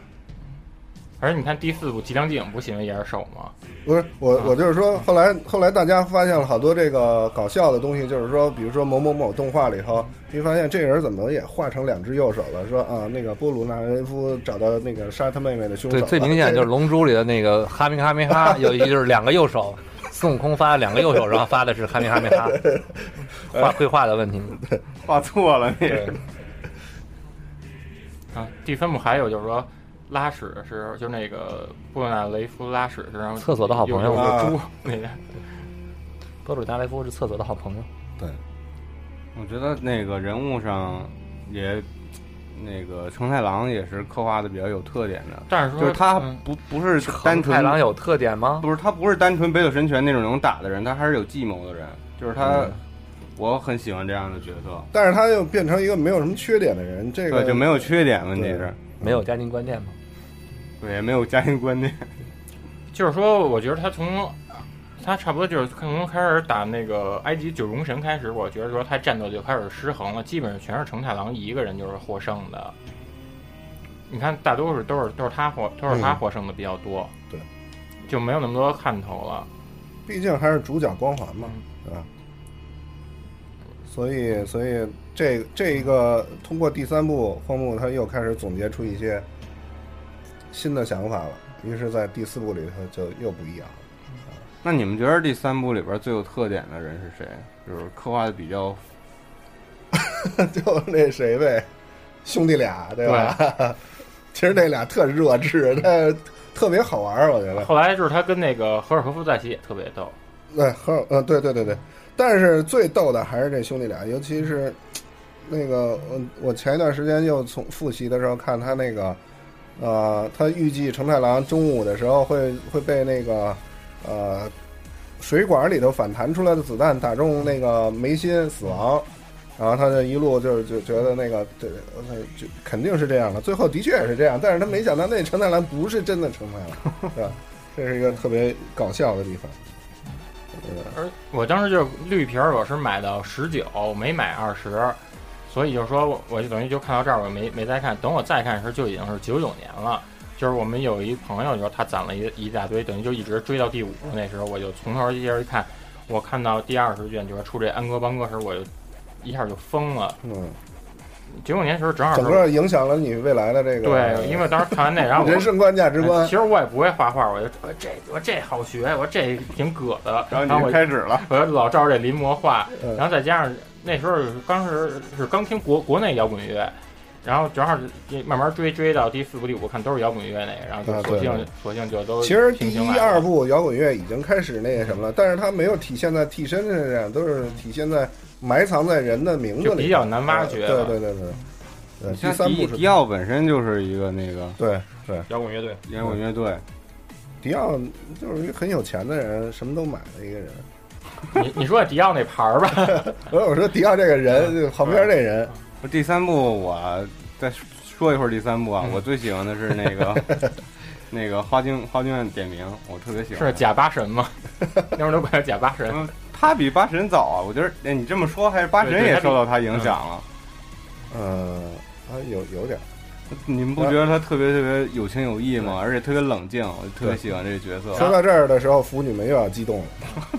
E: 而且你看第四部《吉良镜》不是因为也是手吗？
F: 不是我，我就是说，后来后来大家发现了好多这个搞笑的东西，就是说，比如说某某某动画里头，你发现这人怎么也画成两只右手了？说啊，那个波鲁纳人夫找到那个杀他妹妹的凶手
G: 对，最明显就是《龙珠》里的那个哈密哈密哈，有一句就是两个右手，孙悟空发了两个右手，然后发的是哈密哈密哈，画绘画的问题。
A: 画错了那个。
E: 啊，第三部还有就是说拉屎的时候，就那个布鲁纳雷夫拉屎的时候，
G: 厕所的好朋友。
E: 有有
F: 啊。
E: 猪那个，
G: 波鲁达雷夫是厕所的好朋友，对。
A: 我觉得那个人物上也那个成太郎也是刻画的比较有特点的，
E: 但是说
A: 就是他
E: 嗯。
A: 不不是单纯
G: 太郎有特点吗？
A: 不是他不是单纯北斗神拳那种能打的人，他还是有计谋的人，就是他，
F: 嗯。
A: 我很喜欢这样的角色，
F: 但是他又变成一个没有什么缺点的人，这个
A: 对，就没有缺点，问题是，
G: 没有家庭观念吗？
A: 对，没有家庭观念，
E: 就是说，我觉得他从他差不多就是从开始打那个埃及九龙神开始，我觉得说他战斗就开始失衡了，基本上全是成太郎一个人就是获胜的。你看，大多数都是都是他获都是他
F: 嗯
E: 获胜的比较多，
F: 对，
E: 就没有那么多看头了。
F: 毕竟还是主角光环嘛，
E: 嗯
F: 对吧？所以，所以这这一个通过第三部，荒木他又开始总结出一些新的想法了。于是，在第四部里头就又不一样了。
A: 那你们觉得第三部里边最有特点的人是谁？就是刻画的比较
F: 就那谁呗，兄弟俩，对吧？其实那俩特弱智，但特别好玩儿，我觉得。
E: 后来就是他跟那个和尔科夫在一起也特别逗，
F: 对，和呃，对对对对，但是最逗的还是这兄弟俩，尤其是那个，我我前一段时间又从复习的时候看他那个，呃，他预计成太郎中午的时候会会被那个呃水管里头反弹出来的子弹打中那个眉心死亡。然后他就一路就就觉得那个对，呃就肯定是这样的。最后的确也是这样，但是他没想到那成太郎不是真的成太郎，对吧？这是一个特别搞笑的地方。
E: 而我当时就绿皮儿，我是买到十九，没买二十，所以就说我就等于就看到这儿，我没没再看。等我再看时，就已经是九九年了。就是我们有一朋友，就是他攒了一一大堆，等于就一直追到第五。那时候我就从头接着一看，我看到第二十卷就是出这安哥邦哥时，我就一下就疯了。
F: 嗯，
E: 九九年时候正好
F: 整个影响了你未来的这个
E: 对，因为当时看完那，然后
F: 人生观、价值观。
E: 其。实我也不会画画，我就我这我这好学，我这挺葛的，
A: 然后开始了，
E: 我就老照着这临摹画，
F: 嗯。
E: 然后再加上那时候刚是是刚听国国内摇滚乐，然后正好是慢慢追追到第四部第五部看都是摇滚乐那个，然后索性、索性就都
F: 其实第一、二部摇滚乐已经开始那个什么了，但是它没有体现在替身身上，都是体现在埋藏在人的名字里，
E: 就比较难挖掘
F: 对对对对，对，第三部是
A: 迪迪奥本身就是一个那个
F: 对对，
E: 摇滚乐队。
A: 摇滚乐队，
F: 迪奥就是一个很有钱的人，什么都买的一个人。
E: 你你说迪奥那牌儿吧，
F: 我 我说迪奥这个人，就旁边这人，
A: 第三部我再说一会儿第三部啊，
E: 嗯
A: 我最喜欢的是那个 那个花京花京院点名，我特别喜欢。
E: 是假八神吗？那会儿都管他假八神。
A: 嗯，他比八神早啊，我觉得，哎，你这么说，还是八神也受到他影响了。
F: 呃，啊有有点儿，
A: 你们不觉得他特别特别有情有义吗？而且特别冷静，我就特别喜欢这个角色。
F: 说到这儿的时候，腐女们又要激动了。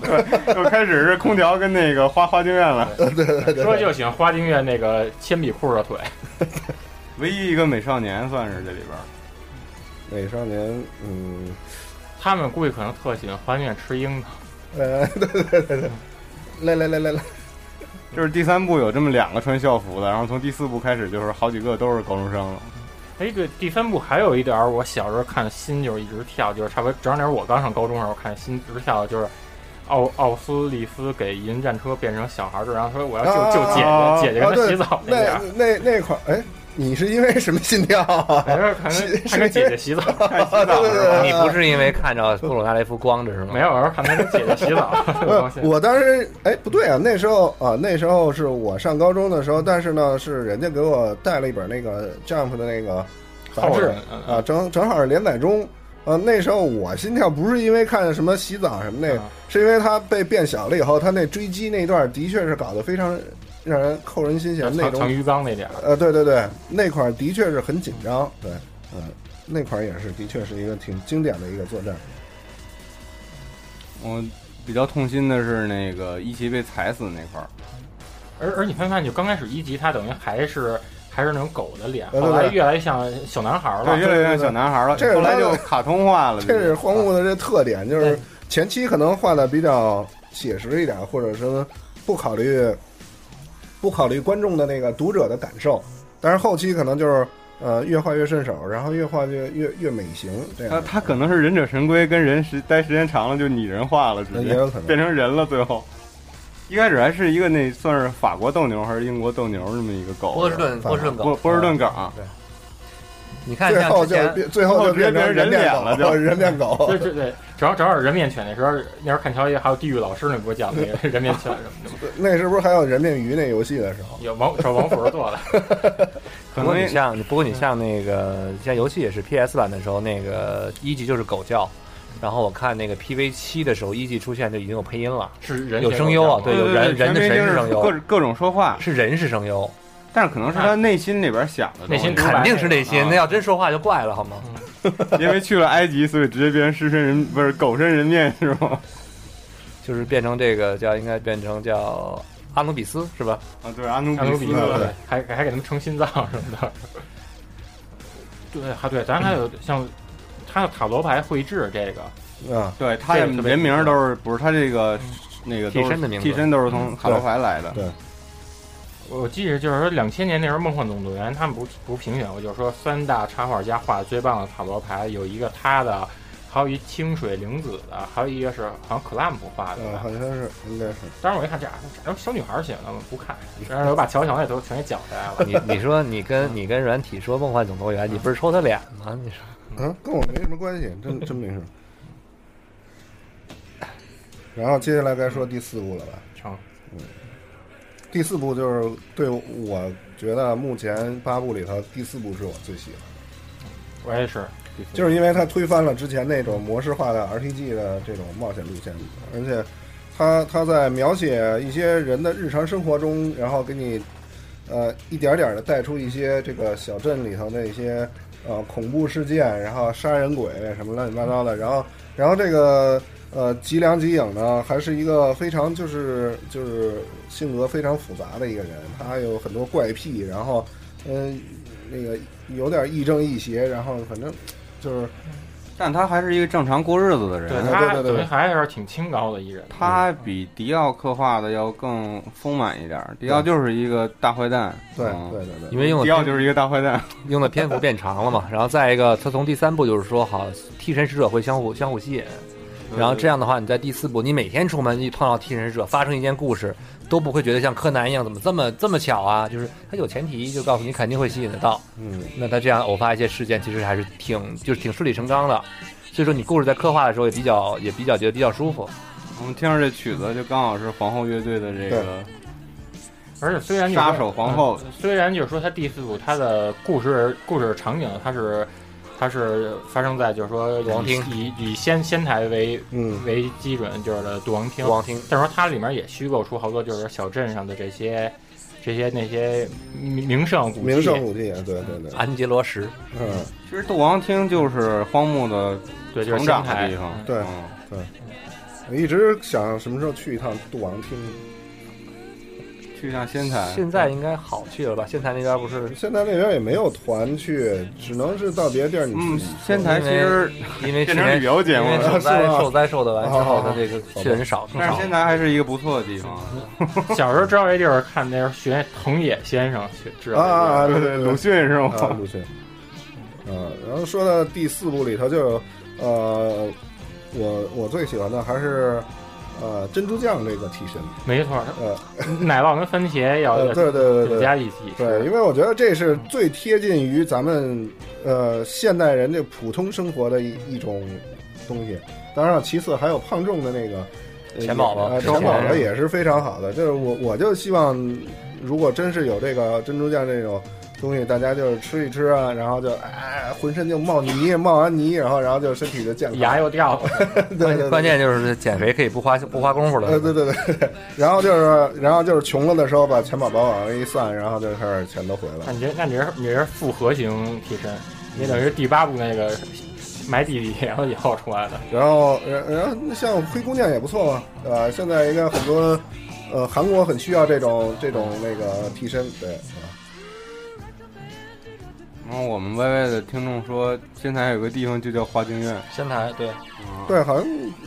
A: 对又开始是空调跟那个花花京院了，
E: 说就喜欢花京院那个铅笔裤的腿，
A: 唯一一个美少年算是这里边儿。
F: 美少年，嗯，
E: 他们估计可能特喜欢花京院吃樱桃。
F: 呃，对对对对，来来来来来，
A: 就是第三部有这么两个穿校服的，然后从第四部开始就是好几个都是高中生了。
E: 哎，对，第三部还有一点儿，我小时候看心就是一直跳，就是差不多正好我刚上高中的时候看心一直跳，就是奥奥斯利斯给银战车变成小孩儿，然后说我要救救姐
A: 啊
E: 姐，姐姐跟他洗澡
F: 那。那那块儿，哎，你是因为什么心跳啊？
E: 哎，看跟看跟姐姐洗澡，
A: 看洗澡
F: 对对对
A: 是吧？
G: 你不是因为看着布鲁纳雷夫光着是吗？
E: 没有，我是看他跟姐姐洗澡。
F: 我当时哎不对啊，那时候啊那时候是我上高中的时候，但是呢是人家给我带了一本那个 Jump 的那个杂志啊，正正好是连载中。呃，那时候我心跳不是因为看什么洗澡什么那个，
E: 啊
F: 是因为他被变小了以后，他那追击那段的确是搞得非常让人扣人心弦那种
E: 鱼缸那点儿，
F: 呃，对对对，那块儿的确是很紧张，对，嗯，那块儿也是，的确是一个挺经典的一个作战。
A: 我比较痛心的是那个一级被踩死那块儿，
E: 而而你发现，就刚开始一级，他等于还是还是那种狗的脸，后来越来越像小男孩儿
A: 对，
E: 了。
A: 越来越像小男孩了。
F: 这是
A: 后来就卡通化了。
F: 这是荒木的这特点，就是前期可能画的比较写实一点，或者说不考虑不考虑观众的那个读者的感受，但是后期可能就是呃越画越顺手，然后越画越越越美型这样。
A: 他他可能是忍者神龟跟人时待时间长了就拟人化了，直接
F: 也有可能。
A: 变成人了。最后，一开始还是一个那算是法国斗牛还是英国斗牛这么一个狗，
G: 波士顿波士顿狗，
A: 波波士顿梗，
G: 你看
F: 最后就最后就变成人面狗
A: 人脸了就
F: 人面狗
E: 对。对对，主要主要是人面犬那时候，那时候看乔爷还有地狱老师那不是讲那个 人面犬什么的吗？
F: 那是不是还有人面鱼那游戏的时候？
E: 有王找王福做的，
G: 不过
A: 可能
G: 你像，不过你像那个，像游戏也是 PS 版的时候，那个一级就是狗叫，然后我看那个 PV 七的时候，一级出现就已经有配音了，
E: 是人
G: 有声优啊对有人人的声优
A: 各各种说话，
G: 是人是声优，
A: 但是可能是他内心里边想的东西，
E: 内心
G: 肯定是内心，
A: 啊
G: 那要真说话就怪了好吗？
A: 因为去了埃及，所以直接变成狮身人不是狗身人面是吗？
G: 就是变成这个叫应该变成叫阿努比斯是吧？
A: 啊，对，阿努
E: 比斯
A: 比斯
F: 对
E: 还还给他们称心脏什么的。对，还对，咱还有像他的塔罗牌绘制这个，
F: 啊，
A: 对，他人名都是不是他这个那个
G: 替身的名字
A: 替身都是从塔罗牌来的。
F: 对
E: 我记得就是说两千年那时候《梦幻总动员》他们不是不是评选过，就是说三大插画家画的最棒的塔罗牌，有一个他的，还有一清水玲子的，还有一个是好像克拉姆画的
F: 嗯，好像是，应该是。
E: 当时我一看这这小女孩写的，我不看，然后我把乔乔那都全给搅出来了。
G: 你你说你跟你跟软体说梦幻总动员，你不是抽他脸吗？你说
F: 嗯，跟我没什么关系，真真没事。然后接下来该说第四部了吧？
E: 成，
F: 第四部就是对我觉得目前八部里头第四部是我最喜欢的，
E: 我也是，
F: 就是因为它推翻了之前那种模式化的 RPG 的这种冒险路线，而且它它在描写一些人的日常生活中，然后给你呃一点点的带出一些这个小镇里头的一些呃恐怖事件，然后杀人鬼什么乱七八糟的，然后然后这个呃吉良吉影呢，还是一个非常就是就是性格非常复杂的一个人，他有很多怪癖，然后嗯、那个有点亦正亦邪，然后反正就是
A: 但他还是一个正常过日子的人。
F: 对
E: 对他
F: 对对
E: 等于还是挺清高的一人。
A: 他比迪奥刻画的要更丰满一点儿。迪奥就是一个大坏蛋，
F: 对
A: 嗯
F: 对对对，
G: 因为用
A: 迪奥就是一个大坏蛋。
G: 用的篇幅变长了嘛，然后再一个，他从第三部就是说好替身使者会相互相互吸引，然后这样的话，你在第四部，你每天出门一碰到替身使者，发生一件故事，都不会觉得像柯南一样怎么这么这么巧啊？就是他有前提，就告诉你肯定会吸引得到。
F: 嗯，
G: 那他这样偶发一些事件，其实还是挺就是挺顺理成章的。所以说你故事在刻画的时候也比较也比较觉得比较舒服。
A: 我们听着这曲子就刚好是皇后乐队的这个
E: 而且虽然
A: 杀手皇后
E: 嗯虽然就是说他第四部他的故事故事场景他是它是发生在就是说
G: 杜王厅
E: 以以以仙仙台为
F: 嗯。
E: 为基准就是的杜王厅
G: 杜，王厅
E: 但是说它里面也虚构出好多就是小镇上的这些这些那些名名胜古迹。
F: 名胜古迹，对对对，
G: 安吉罗什，
F: 嗯，
A: 其实杜王厅就是荒木的
E: 对就是
A: 成长的地方。
F: 对
A: 对。
F: 我一直想什么时候去一趟杜王厅。
A: 去一趟仙台。
G: 现在应该好去了吧？仙台那边不是
F: 现在那边也没有团去，只能是到别的地儿你
A: 嗯
F: 去。，
A: 仙台其实
G: 因为去
A: 变成
G: 年
A: 旅游节目了，
G: 受灾受灾受的完之后，
F: 哦
G: 他这个去人少
A: 但是仙。台还是一个不错的地方。
E: 小时候知道这地儿看那时候学藤野先生去知道
F: 啊对对对，
A: 鲁迅是
F: 啊，
A: 吗？
F: 鲁迅。啊，然后说到第四部里头就，呃，我我最喜欢的还是呃珍珠酱这个替身，
E: 没错，
F: 呃，
E: 奶酪跟番茄 要
F: 呃对对对对
E: 加一起吃
F: 对，因为我觉得这是最贴近于咱们呃现代人的普通生活的一一种东西。当然了，其次还有胖重的那个呃
G: 钱宝宝
F: 钱宝宝也是非常好的。就是我我就希望，如果真是有这个珍珠酱这种东西，大家就是吃一吃啊，然后就哎浑身就冒泥，冒完泥，然后然后就身体就健康。
E: 牙又掉了，
F: 对
G: 关键就是减肥可以不花不花功夫了。
F: 呃，对对对，对然后就是，然后就是穷了的时候，把钱宝宝往上一算，然后就开始钱都回来了。
E: 那你这那你这你是复合型替身，你等于是第八部那个埋地里然后以后出来的。
F: 然后，然然后像灰姑娘也不错嘛，对吧？现在应该很多，呃，韩国很需要这种这种那个替身，对，啊
A: 然后我们 YY 的听众说，仙台有个地方就叫花京院。
G: 仙台对，
F: 对，好像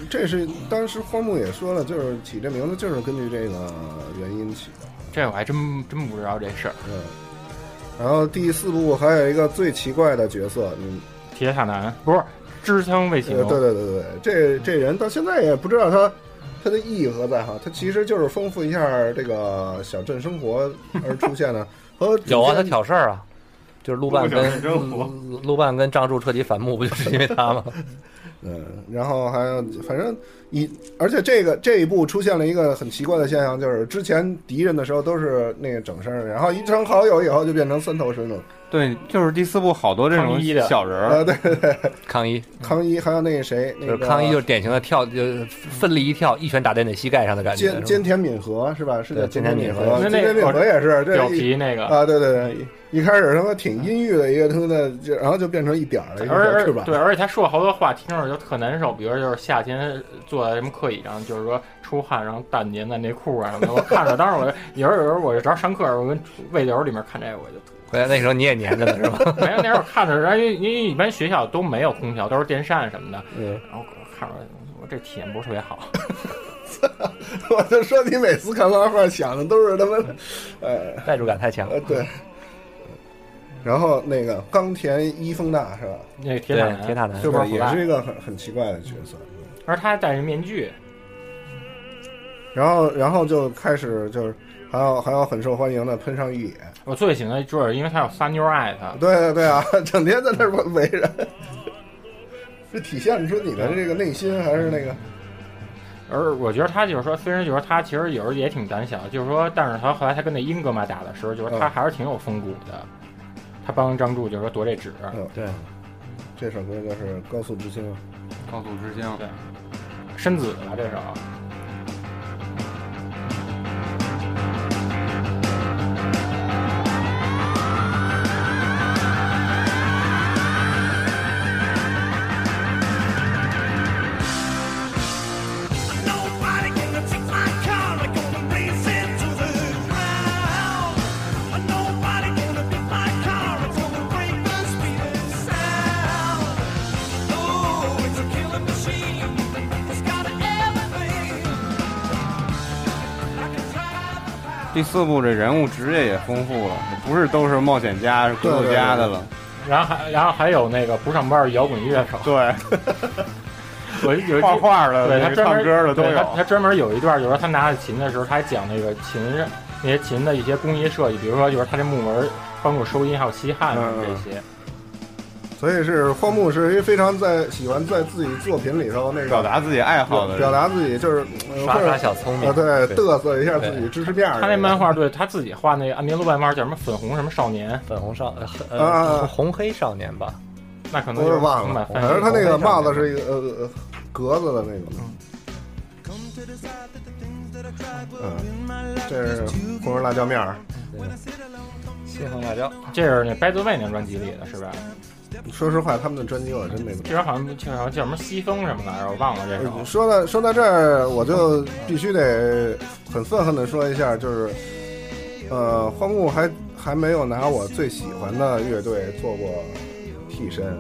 F: 这是当时荒木也说了，就是起这名字就是根据这个原因起的。
E: 这我还真真不知道这事儿。
F: 嗯，然后第四部还有一个最奇怪的角色，嗯，
E: 铁塔男不是支仓卫星
F: 呃，对对对对，这这人到现在也不知道他他的意义何在哈？他其实就是丰富一下这个小镇生活而出现的，和
G: 有啊，他挑事儿啊，就是陆半跟
A: 陆小生活
G: 陆半跟张柱彻底反目，不就是因为他吗？
F: 嗯，然后还有反正一，而且这个这一部出现了一个很奇怪的现象，就是之前敌人的时候都是那个整身，然后一成好友以后就变成三头身了。
A: 对，就是第四部好多这种小人儿，
F: 啊，对对对，
G: 康一
F: 康一还有那个谁，那个
G: 就是康一，就是典型的跳，就奋力一跳，一拳打在你膝盖上的感觉。
F: 菅菅田敏和是吧？是叫
G: 对菅田敏和
F: 菅田敏和也是这
E: 表皮那个，
F: 啊，对对对，一一开始他妈挺阴郁的一个他妈的，就然后就变成一点儿了，一个
E: 而
F: 小翅膀。
E: 而对，而且他说好多话听着就特难受，比如就是夏天坐在什么课椅上，就是说出汗，然后蛋粘在内裤啊什么的。我看着，当时我 有时候有时候我只要上课，我跟背流里面看这个，我就吐。
G: 回来那时候你也粘着呢是吧？
E: 没有那时候看着，然后因为因为一般学校都没有空调，都是电扇什么的，
F: 嗯，
E: 然后看着我这体验不是特别好。
F: 我就说你每次看漫画想的都是他妈的，呃
G: 代入感太强。
F: 了对。然后那个冈田一风大是吧？
E: 那个铁塔男，
G: 铁塔男
E: 就
F: 对，也
E: 是腐败，
F: 是一个很很奇怪的角色。
E: 而他还戴着面具，
F: 然后，然后就开始就是还有还有很受欢迎的喷上玉野，
E: 我最喜欢的就是因为他有仨妞爱他，
F: 对对对啊，整天在那儿围着，这体现出你的这个内心还是那个？
E: 而我觉得他就是说，虽然就是说他其实有时候也挺胆小，就是说，但是他后来他跟那英格玛打的时候，就是他
F: 嗯
E: 还是挺有风骨的。他帮张柱就是说夺这纸，
F: 嗯，
G: 对，
F: 这首歌就是《高速之星》。
A: 高速之星。
E: 对深紫的吧这首。
A: 四部这人物职业也丰富了，不是都是冒险家、是科学家的了。
E: 然后还然后还有那个不上班的摇滚乐手，
A: 对，
E: 我有一
A: 画画的、
E: 对他
A: 唱歌的都有。
E: 对他他专门有一段，就是说他拿着琴的时候，他还讲那个琴那些琴的一些工艺设计，比如说就是他这木纹帮助收音，还有吸汗这些。
F: 所以是荒木是一个非常在喜欢在自己作品里头那个
A: 表达自己爱好的，
F: 表达自己就是呃
G: 耍耍小聪明
F: 啊，对，嘚瑟一下自己知识面。
E: 他那漫画对他自己画那个安眠路漫画叫什么粉红什么少年，
G: 粉红少呃红黑少年吧，
E: 那可能就是
F: 忘了，反正他那个帽子是一个呃呃格子的那种。嗯，这是红油辣椒面儿。
G: 蟹红辣椒。
E: 这是那 By the Way 那专辑里的是吧？
F: 说实话，他们的专辑我真没怎么
E: 这首好像听好像叫什么西风什么来着，我忘了这首。
F: 说到说到这儿，我就必须得很愤恨的说一下，就是，呃，荒木还还没有拿我最喜欢的乐队做过替身，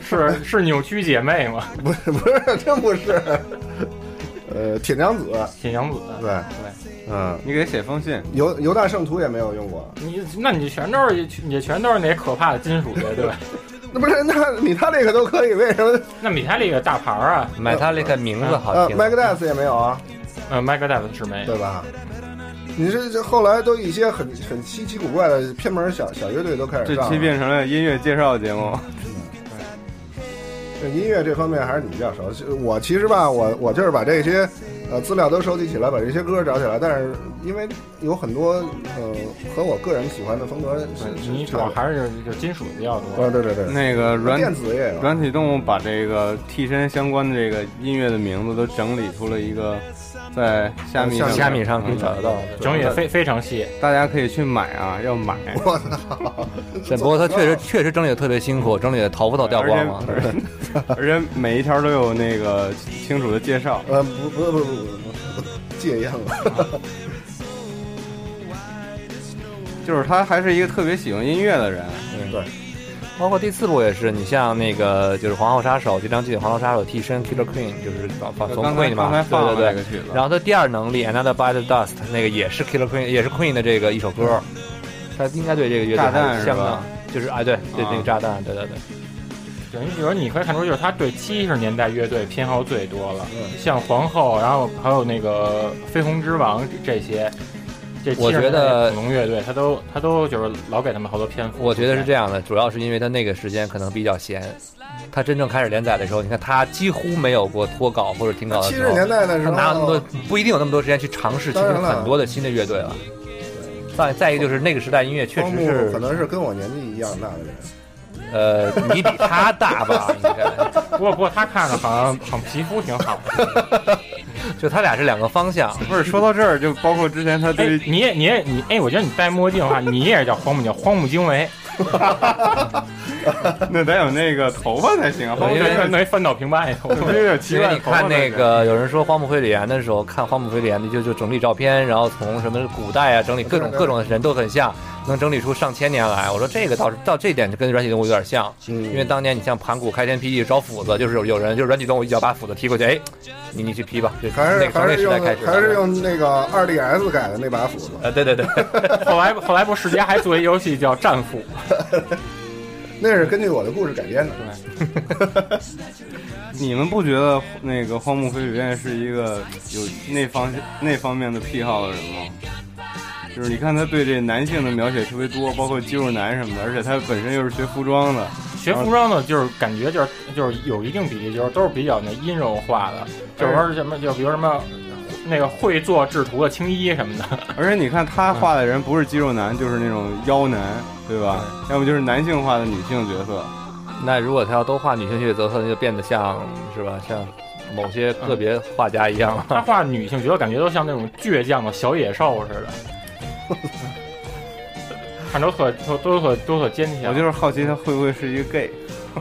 E: 是是扭曲姐妹吗？
F: 不是不是，真不是，呃，铁娘子，
E: 铁娘子。
F: 对，
E: 对，
F: 嗯，
A: 你给写封信，
F: 犹犹大圣徒也没有用过，
E: 你那你全都是你全都是那可怕的金属乐队。
F: 那不是那米塔利克都可以，为什么？
E: 那米塔利克大牌儿啊，
G: 买它这个名字好
F: 呃
G: 听。
F: ，Megadeth 也没有啊，
E: 呃，麦克戴斯是没有
F: 对。吧？你这这后来都一些很很稀奇古怪的偏门小小乐队都开始
A: 这
F: 上了。
A: 期变成了音乐介绍节目。
F: 这音乐这方面还是你比较熟。悉我其实吧，我我就是把这些呃资料都收集起来，把这些歌找起来。但是因为有很多呃和我个人喜欢的风格
E: 你
F: 是
E: 主要还是就金属比较多。
F: 啊，对对对，
A: 那个软
F: 电子也有。
A: 软体动物把这个替身相关的这个音乐的名字都整理出了一个，在虾米上
G: 虾米上可以找得到。
E: 整理得非非常细，
A: 大家可以去买啊，要买。
F: 我操！
G: 对不过他确实确实整理的特别辛苦，整理的头发都掉光了。
A: 而且 而且每一条都有那个清楚的介绍。
F: 呃，不不不不不不，戒烟了。
A: 就是他还是一个特别喜欢音乐的人。
F: 对，
G: 包括第四部也是，你像那个就是《皇后杀手》这张剧《皇后杀手》替身 Killer Queen，就是把把从 Queen 嘛，对对对。然后他第二能力 Another by the Dust 那个也是 Killer Queen，也是 Queen 的这个一首歌，他应该对这个乐队相当，就是啊对对
A: 啊。
G: 那个炸弹，对对对。
E: 等于就是你可以看出，就是他对七十年代乐队偏好最多了，
F: 嗯。
E: 像皇后，然后还有那个飞鸿之王这这些，这
G: 我觉得
E: 70年代的恐龙乐队，他都他都就是老给他们好多篇幅。
G: 我觉得是这样的，主要是因为他那个时间可能比较闲。他真正开始连载的时候，你看他几乎没有过脱稿或者停稿的时候。
F: 七十年代的时
G: 他
F: 候，
G: 哪有那么多，不一定有那么多时间去尝试，其实很多的新的乐队了。再再一个就是那个时代音乐确实是
F: 可，能是跟我年纪一样大的人。
G: 呃，你比他大吧？应该，
E: 不过不过他看着好像好像皮肤挺好的。
G: 就他俩是两个方向。
A: 不是说到这儿，就包括之前他
E: 哎
A: 对，
E: 你也你也你哎，我觉得你戴墨镜的话，你也是叫荒木，叫荒木经惟，
A: 那得有那个头发才行啊，荒木
G: 因为
A: 经惟
E: 弄一翻倒平白以后。
A: 有奇
G: 因为
A: 怪
G: 你看那个有人说荒木飞吕彦的时候，看荒木飞吕彦的就就整理照片，然后从什么古代啊整理各种各种人都很像，能整理出上千年来。我说这个倒是到这点就跟软体动物有点像，
F: 嗯
G: 因为当年你像盘古开天辟地找斧子，就是有有人就是软体动物一脚把斧子踢过去，哎，你你去劈吧，就
F: 还是还是用
G: 时代开始的，
F: 还是用那个二 DS 改的那把斧子，
G: 呃对对对，
E: 后 来后来不世嘉还做一游戏叫《战斧》，
F: 那是根据我的故事改编的。
A: 你们不觉得那个荒木飞吕彦是一个有那方那方面的癖好的人吗？就是你看他对这男性的描写特别多，包括肌肉男什么的，而且他本身又是学服装的，
E: 学服装的，就是感觉就是就是有一定比例，就是都是比较那阴柔化的，就是说什么就比如什么那个会做制图的青衣什么的，
A: 而且你看他画的人不是肌肉男，就是那种妖男，对吧？要么就是男性化的女性角色。
G: 那如果他要都画女性角色，他就变得像是吧，像某些个别画家一样
E: 他画女性角色感觉都像那种倔强的小野兽似的，看着特特都特都特坚强。
A: 我就是好奇他会不会是一个 gay？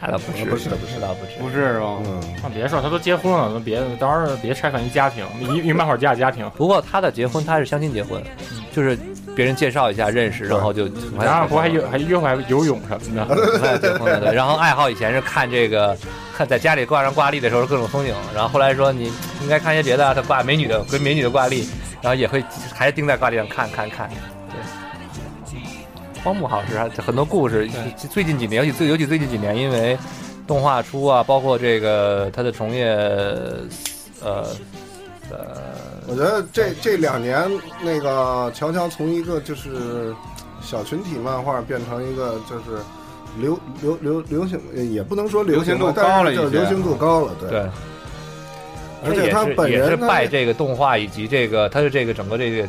G: 他倒不是，
F: 不是不是
G: 倒不是，
A: 不是吗？
F: 嗯，
E: 啊别说他都结婚了，都别到时候别拆散一家庭，一一漫画家的家庭。
G: 不过他的结婚他是相亲结婚，就是别人介绍一下认识，然后就
E: 然后不还有还约会还游泳什么的，
G: 结婚了。对，然后爱好以前是看这个，看在家里挂上挂历的时候各种风景，然后后来说你应该看一些别的啊，他挂美女的跟美女的挂历，然后也会还是盯在挂历上看看看。对，荒木好是还很多故事，最近几年，尤其最尤其最近几年，因为动画出啊，包括这个他的从业，呃呃。
F: 我觉得这这两年那个乔乔从一个就是小群体漫画变成一个就是流流流流行，也不能说流行
A: 度高了
F: 就是流行度高了，对。
G: 对，
F: 而且他本人
G: 也是拜这个动画以及这个他的这个整个这个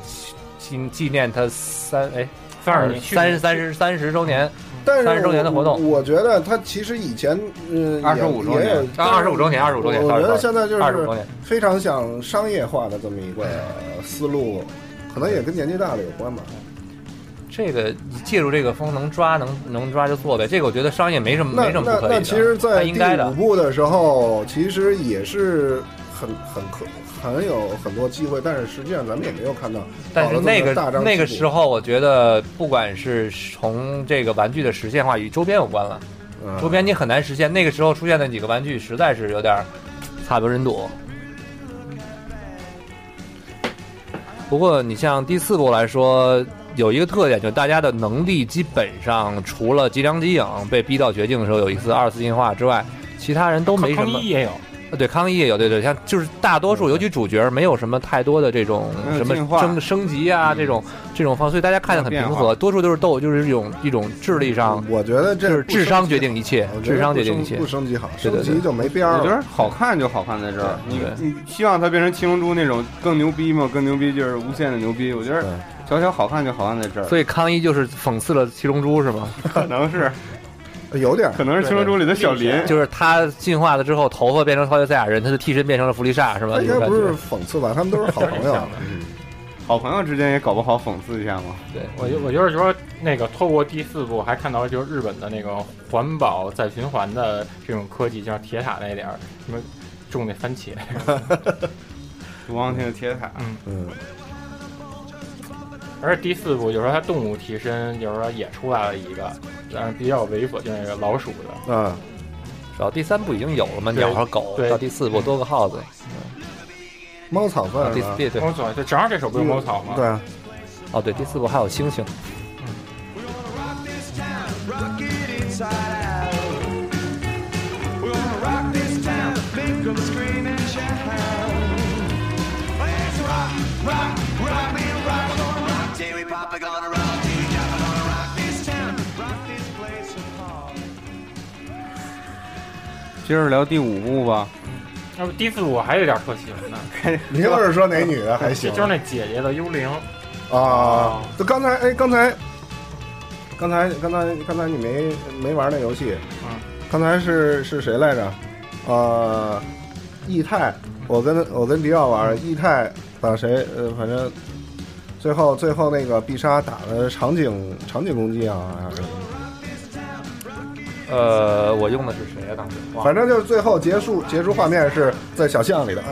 G: 纪纪念他三哎
E: 三十年
G: 三三十三十周年，
F: 但是
G: 30周年的活动
F: 我，觉得他其实以前嗯
A: 25周年
F: 也有
G: 啊25周年二十五周年
F: 我觉得现在就是
G: 二十周年。
F: 非常想商业化的这么一个思路，可能也跟年纪大了有关吧。
G: 这个你借助这个风能抓能能抓就做呗，这个我觉得商业没什么没什么
F: 那
G: 不可以的，
F: 那其实，
G: 他
F: 在第
G: 应该的
F: 五。部的时候，其实也是很很可很有很多机会，但是实际上咱们也没有看到。
G: 但是那个那个时候，我觉得不管是从这个玩具的实现化与周边有关了，
F: 嗯
G: 周边你很难实现。那个时候出现的几个玩具实在是有点儿惨不忍睹。不过你像第四部来说，有一个特点，就是大家的能力基本上除了吉良吉影被逼到绝境的时候有一次二次进化之外，其他人都没什么。
E: 也有，
G: 呃对，康一也有，对对，像就是大多数，尤其主角，没有什么太多的这种什么升升级啊，
A: 嗯
G: 这种这种方，所以大家看的很平和，多数都是斗，就是一种一种智力上，
F: 我觉得这
G: 是智商决定一切智商决定一切
F: 不。升级好，
G: 对对对
F: 升级就没边儿。
A: 我觉得好看就好看在这儿，你你希望它变成七龙珠那种更牛逼吗？更牛逼就是无限的牛逼。我觉得小小好看就好看在这儿，
G: 所以康一就是讽刺了七龙珠是吗？
A: 可能是
F: 有点
A: 可能是青春》中里的小林，
G: 就是他进化了之后，头发变成超级赛亚人，他的替身变成了弗利萨是吧？
F: 他应该不是。讽刺吧？他们都是好朋友。嗯
A: 好朋友之间也搞不好讽刺一下嘛。
G: 对，
E: 我就我就是说，那个透过第四部还看到就是日本的那个环保再循环的这种科技，就像铁塔那点儿，什么种那番茄，
A: 毒王厅的铁塔，
E: 嗯，
F: 嗯，
E: 而且第四部就是说它动物替身，就是说也出来了一个，但是比较猥琐，就是那个老鼠的，
F: 嗯，
G: 主要第三部已经有了嘛，鸟和狗，
E: 对
G: 到第四部多个耗子，
F: 猫草份是吧？
G: 第对对
E: 猫草，就正好这首不是猫草吗？
F: 对，啊，
G: 哦对，第四部还有猩猩
H: ，come scream and shout. Let's rock, rock, rock, man, rock.
A: 接着聊第五部吧。
E: 那不第四部还有点特喜呢。
F: 你又是说哪女的还行？
E: 就是那姐姐的幽灵。
F: 啊，就刚才哎，刚才，刚才，刚才，刚才你没没玩那游戏？
E: 啊。
F: 刚才是是谁来着？呃，义泰，我跟我跟迪奥玩，义泰把谁呃，反正最后最后那个必杀打的场景场景攻击啊，还是
G: 呃，我用的是谁呀？当时忘了
F: 反正就是最后结束结束画面是在小巷里的，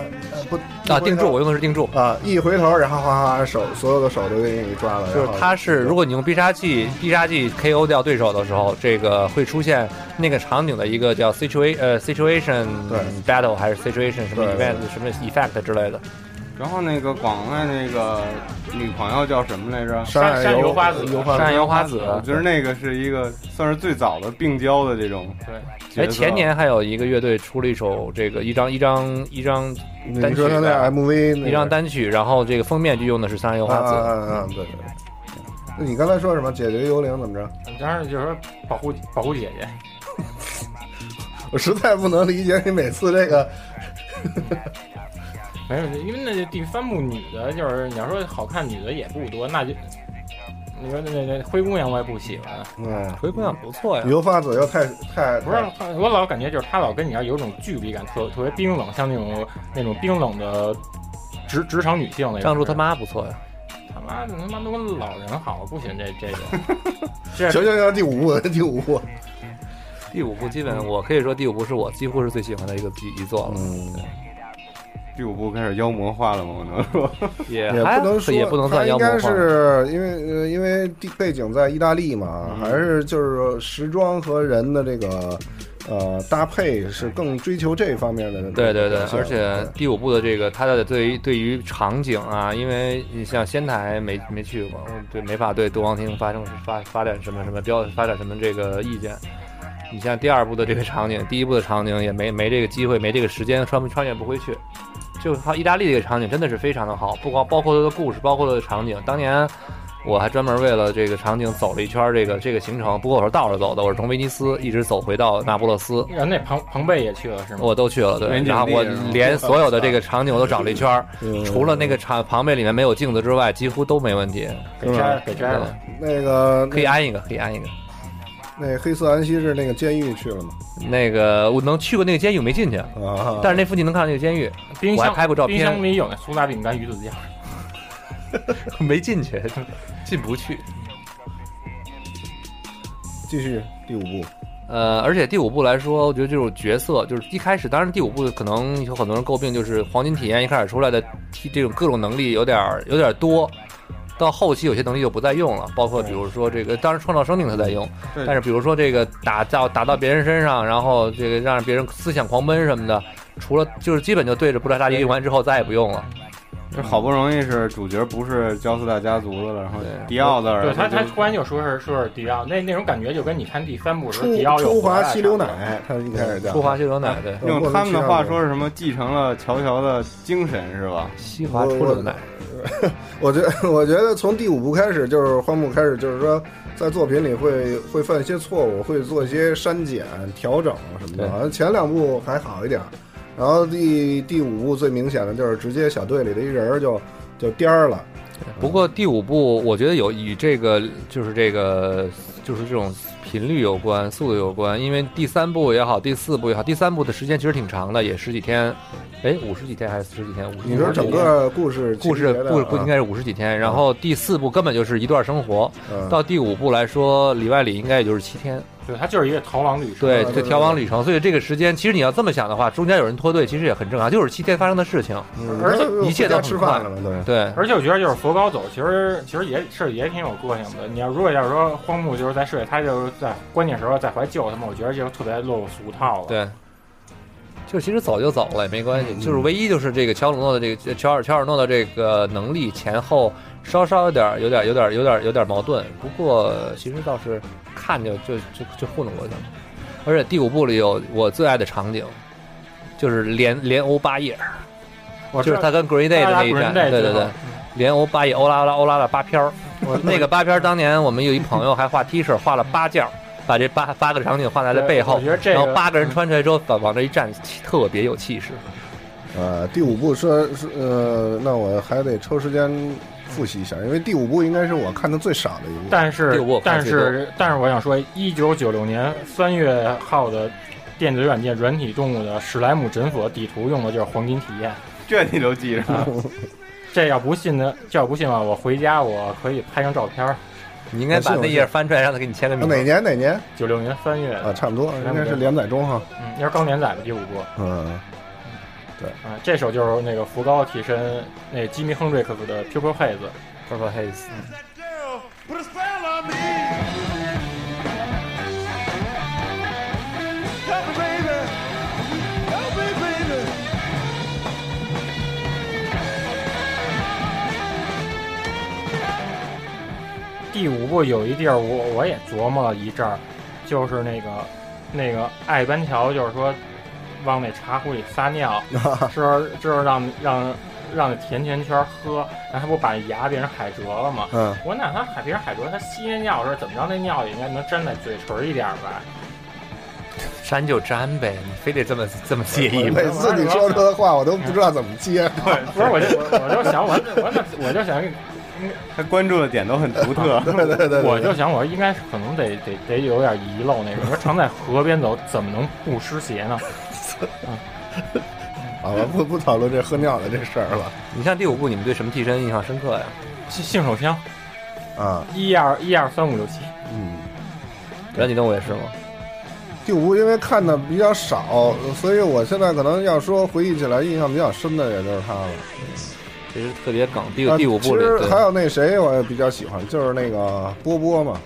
F: 不
G: 啊，定住，我用的是定住。
F: 啊，一回头，然后哗哗手所有的手都给你抓了，
G: 就是
F: 然后
G: 它是，如果你用必杀技，必杀技 KO 掉对手的时候，这个会出现那个场景的一个叫 situation 呃 situation
F: 对
G: battle 还是 situation 什么 event 什么 effect 之类的。
A: 然后那个广外那个女朋友叫什么来着？
F: 山
E: 山油花子
F: 油花
G: 山油花子，
A: 我觉得那个是一个算是最早的病娇的这种
E: 对，
G: 哎。前年还有一个乐队出了一首这个一张一张一张单曲
F: MV
G: 一张单曲，然后这个封面就用的是山油花子。
F: 啊啊啊啊对对对。那你刚才说什么？解决幽灵怎么着？
E: 当然就是说保护保护姐姐。
F: 我实在不能理解你每次这个
E: 没有，因为那就第三部女的，就是你要说好看女的也不多，那就你说那那那灰姑娘我也不喜欢，
F: 嗯，
G: 灰姑娘不错呀，
F: 油发子又太太
E: 不是我老感觉就是她老跟你那儿有种距离感，特特别冰冷，像那种那种冰冷的职职场女性那种。
G: 张柱他妈不错呀。
E: 他妈的他妈都跟老人好，我不喜欢这这种。这
F: 行行 行，第五部第五部，
G: 第五部 基本我可以说第五部是我几乎是最喜欢的一个一一作了，
F: 嗯，
A: 第五部开始妖魔化了吗？我能说，
G: 也
F: 不能说，
G: 也不能算
F: 它应该
G: 妖魔化。
F: 是因为呃因为地背景在意大利嘛，
G: 嗯
F: 还是就是说时装和人的这个呃搭配是更追求这方面的。
G: 对对对而且第五部的这个它的对于对于场景啊，因为你像仙台没没去过，对没法对东方厅发生发发展什么什么标发展什么这个意见。你像第二部的这个场景，第一部的场景也没没这个机会，没这个时间穿穿越不回去。就它意大利这个场景真的是非常的好，不光包括它的故事，包括它的场景。当年我还专门为了这个场景走了一圈这个这个行程，不过我是倒着走的，我是从威尼斯一直走回到那不勒斯。
E: 然后那庞庞贝也去了是吗？
G: 我都去了，对，然后我连所有的这个场景我都找了一圈，
F: 嗯
G: 除了那个场庞贝里面没有镜子之外，几乎都没问题。
E: 给摘了给摘了。
F: 那个
G: 可以安一个，可以安一个。
F: 那黑色安息日那个监狱去了吗？
G: 那个我能去过那个监狱，我没进去，
F: 啊，
G: 但是那附近能看到那个监狱，我还
E: 箱
G: 拍过照片
E: 冰箱里有那苏打饼干鱼子酱。
G: 没进去，进不去。
F: 继续第五部，
G: 呃，而且第五部来说，我觉得这种角色就是一开始，当然第五部可能有很多人诟病，就是黄金体验一开始出来的这种各种能力有点儿有点儿多，到后期有些能力就不再用了，包括比如说这个，当然创造生命他在用，但是比如说这个打到打到别人身上，然后这个让别人思想狂奔什么的，除了就是基本就对着布拉萨利用完之后再也不用了。
A: 这好不容易是主角不是焦斯大家族的了，然后迪奥的
E: 对他，他突然就说是说是迪奥，那那种感觉就跟你看第三部时候
F: 初
E: 迪奥又
F: 初
E: 回来了
F: 华西流奶，他一开始叫
G: 出华西流奶对，
A: 用他们的话说是什么？继承了乔乔的精神是吧？
G: 西华出了奶，
F: 我觉得，我觉得从第五部开始，就是荒木开始，就是说，在作品里会会犯一些错误，会做一些删减、调整什么的。
G: 对
F: 好像前两部还好一点，然后第第五部最明显的就是直接小队里的一人儿就就颠儿了。
G: 不过第五部我觉得有与这个就是这个就是这种频率有关、速度有关，因为第三部也好，第四部也好，第三部的时间其实挺长的，也十几天，哎，五十几天还是十几天？五十
F: 你说整个故事
G: 故事故故应该是五十几天，然后第四部根本就是一段生活，
F: 嗯。
G: 到第五部来说里外里应该也就是七天，
E: 对他就是一个逃亡旅程。
G: 对，
F: 对
G: 这逃亡旅程，所以这个时间其实你要这么想的话，中间有人脱队其实也很正常，就是七天发生的事情，
F: 嗯
E: 而且
G: 一切都
F: 吃饭了嘛，对。
G: 对。
E: 而且我觉得就是佛高走，其实其实也是也挺有个性的。你要如果要是说荒木就是在睡，他就是在关键时候再回来救他们，我觉得就特别落入俗套了。
G: 对，就其实走就走了也没关系，
F: 嗯
G: 就是唯一就是这个乔尔诺的这个乔尔乔尔诺的这个能力前后稍稍有点有点有点有点有点矛盾，不过其实倒是看就就就就糊弄过去了。而且第五部里有我最爱的场景，就是连连欧八叶，
E: 我
G: 就是他跟 Green Day 的那一战，对对对，连欧八叶欧拉拉欧拉拉八片儿。
E: 我
G: 那个八片儿当年我们有一朋友还画 T 恤，画了八件儿，把这八八个场景画在了背后然后八个人穿出来之后往往这一站，特别有气势。
F: 呃，第五部说是呃，那我还得抽时间复习一下，因为第五部应该是我看的最少的一部。
E: 但是但是但是我想说，一九九六年三月号的电子软件《软体动物》的史莱姆诊所底图用的就是黄金体验。
A: 这你都记着
E: 啊，这要不信的，这要不信吧，我回家我可以拍张照片儿。
G: 你应该把那页翻出来，让他给你签个名。
F: 哪年哪年
E: 九六年三月
F: 啊？差不多，应该是连载中哈。
E: 嗯，那是刚连载的第五部。
F: 嗯，对
E: 啊，这首就是那个福高替身，那吉米亨瑞克斯的《Purple Haze》
G: ，Purple Haze。
E: 第五部有一地儿，我我也琢磨了一阵儿，就是那个那个爱班桥，就是说。往那茶壶里撒尿，之后之后让让让那甜甜圈喝，然后他不把牙变成海蜇了吗？
F: 嗯，
E: 我那他海变成海蜇，他吸那尿的时候怎么着？那尿也应该能粘在嘴唇一点吧？
G: 粘就粘呗，你非得这么这么介意吗？
F: 每次你说这话，我都不知道怎么接。
E: 对，不是，我就我我就想，我我那我就想，
A: 他关注的点都很独特。
F: 对对对对，
E: 我就想，我说应该是可能得得得有点遗漏那种。说常在河边走，怎么能不湿鞋呢？
F: 好了，不不讨论这喝尿的这事儿了。
G: 你像第五部，你们对什么替身印象深刻呀？
E: 性性手枪，
F: 啊，
E: 一二一二三五六七，
F: 嗯，
G: 燃体动物也是吗？
F: 第五部因为看的比较少，所以我现在可能要说回忆起来印象比较深的，也就是他了。
G: 其实特别梗。第
F: 啊
G: 第五部里，
F: 其实还有那谁，我也比较喜欢，就是那个波波嘛。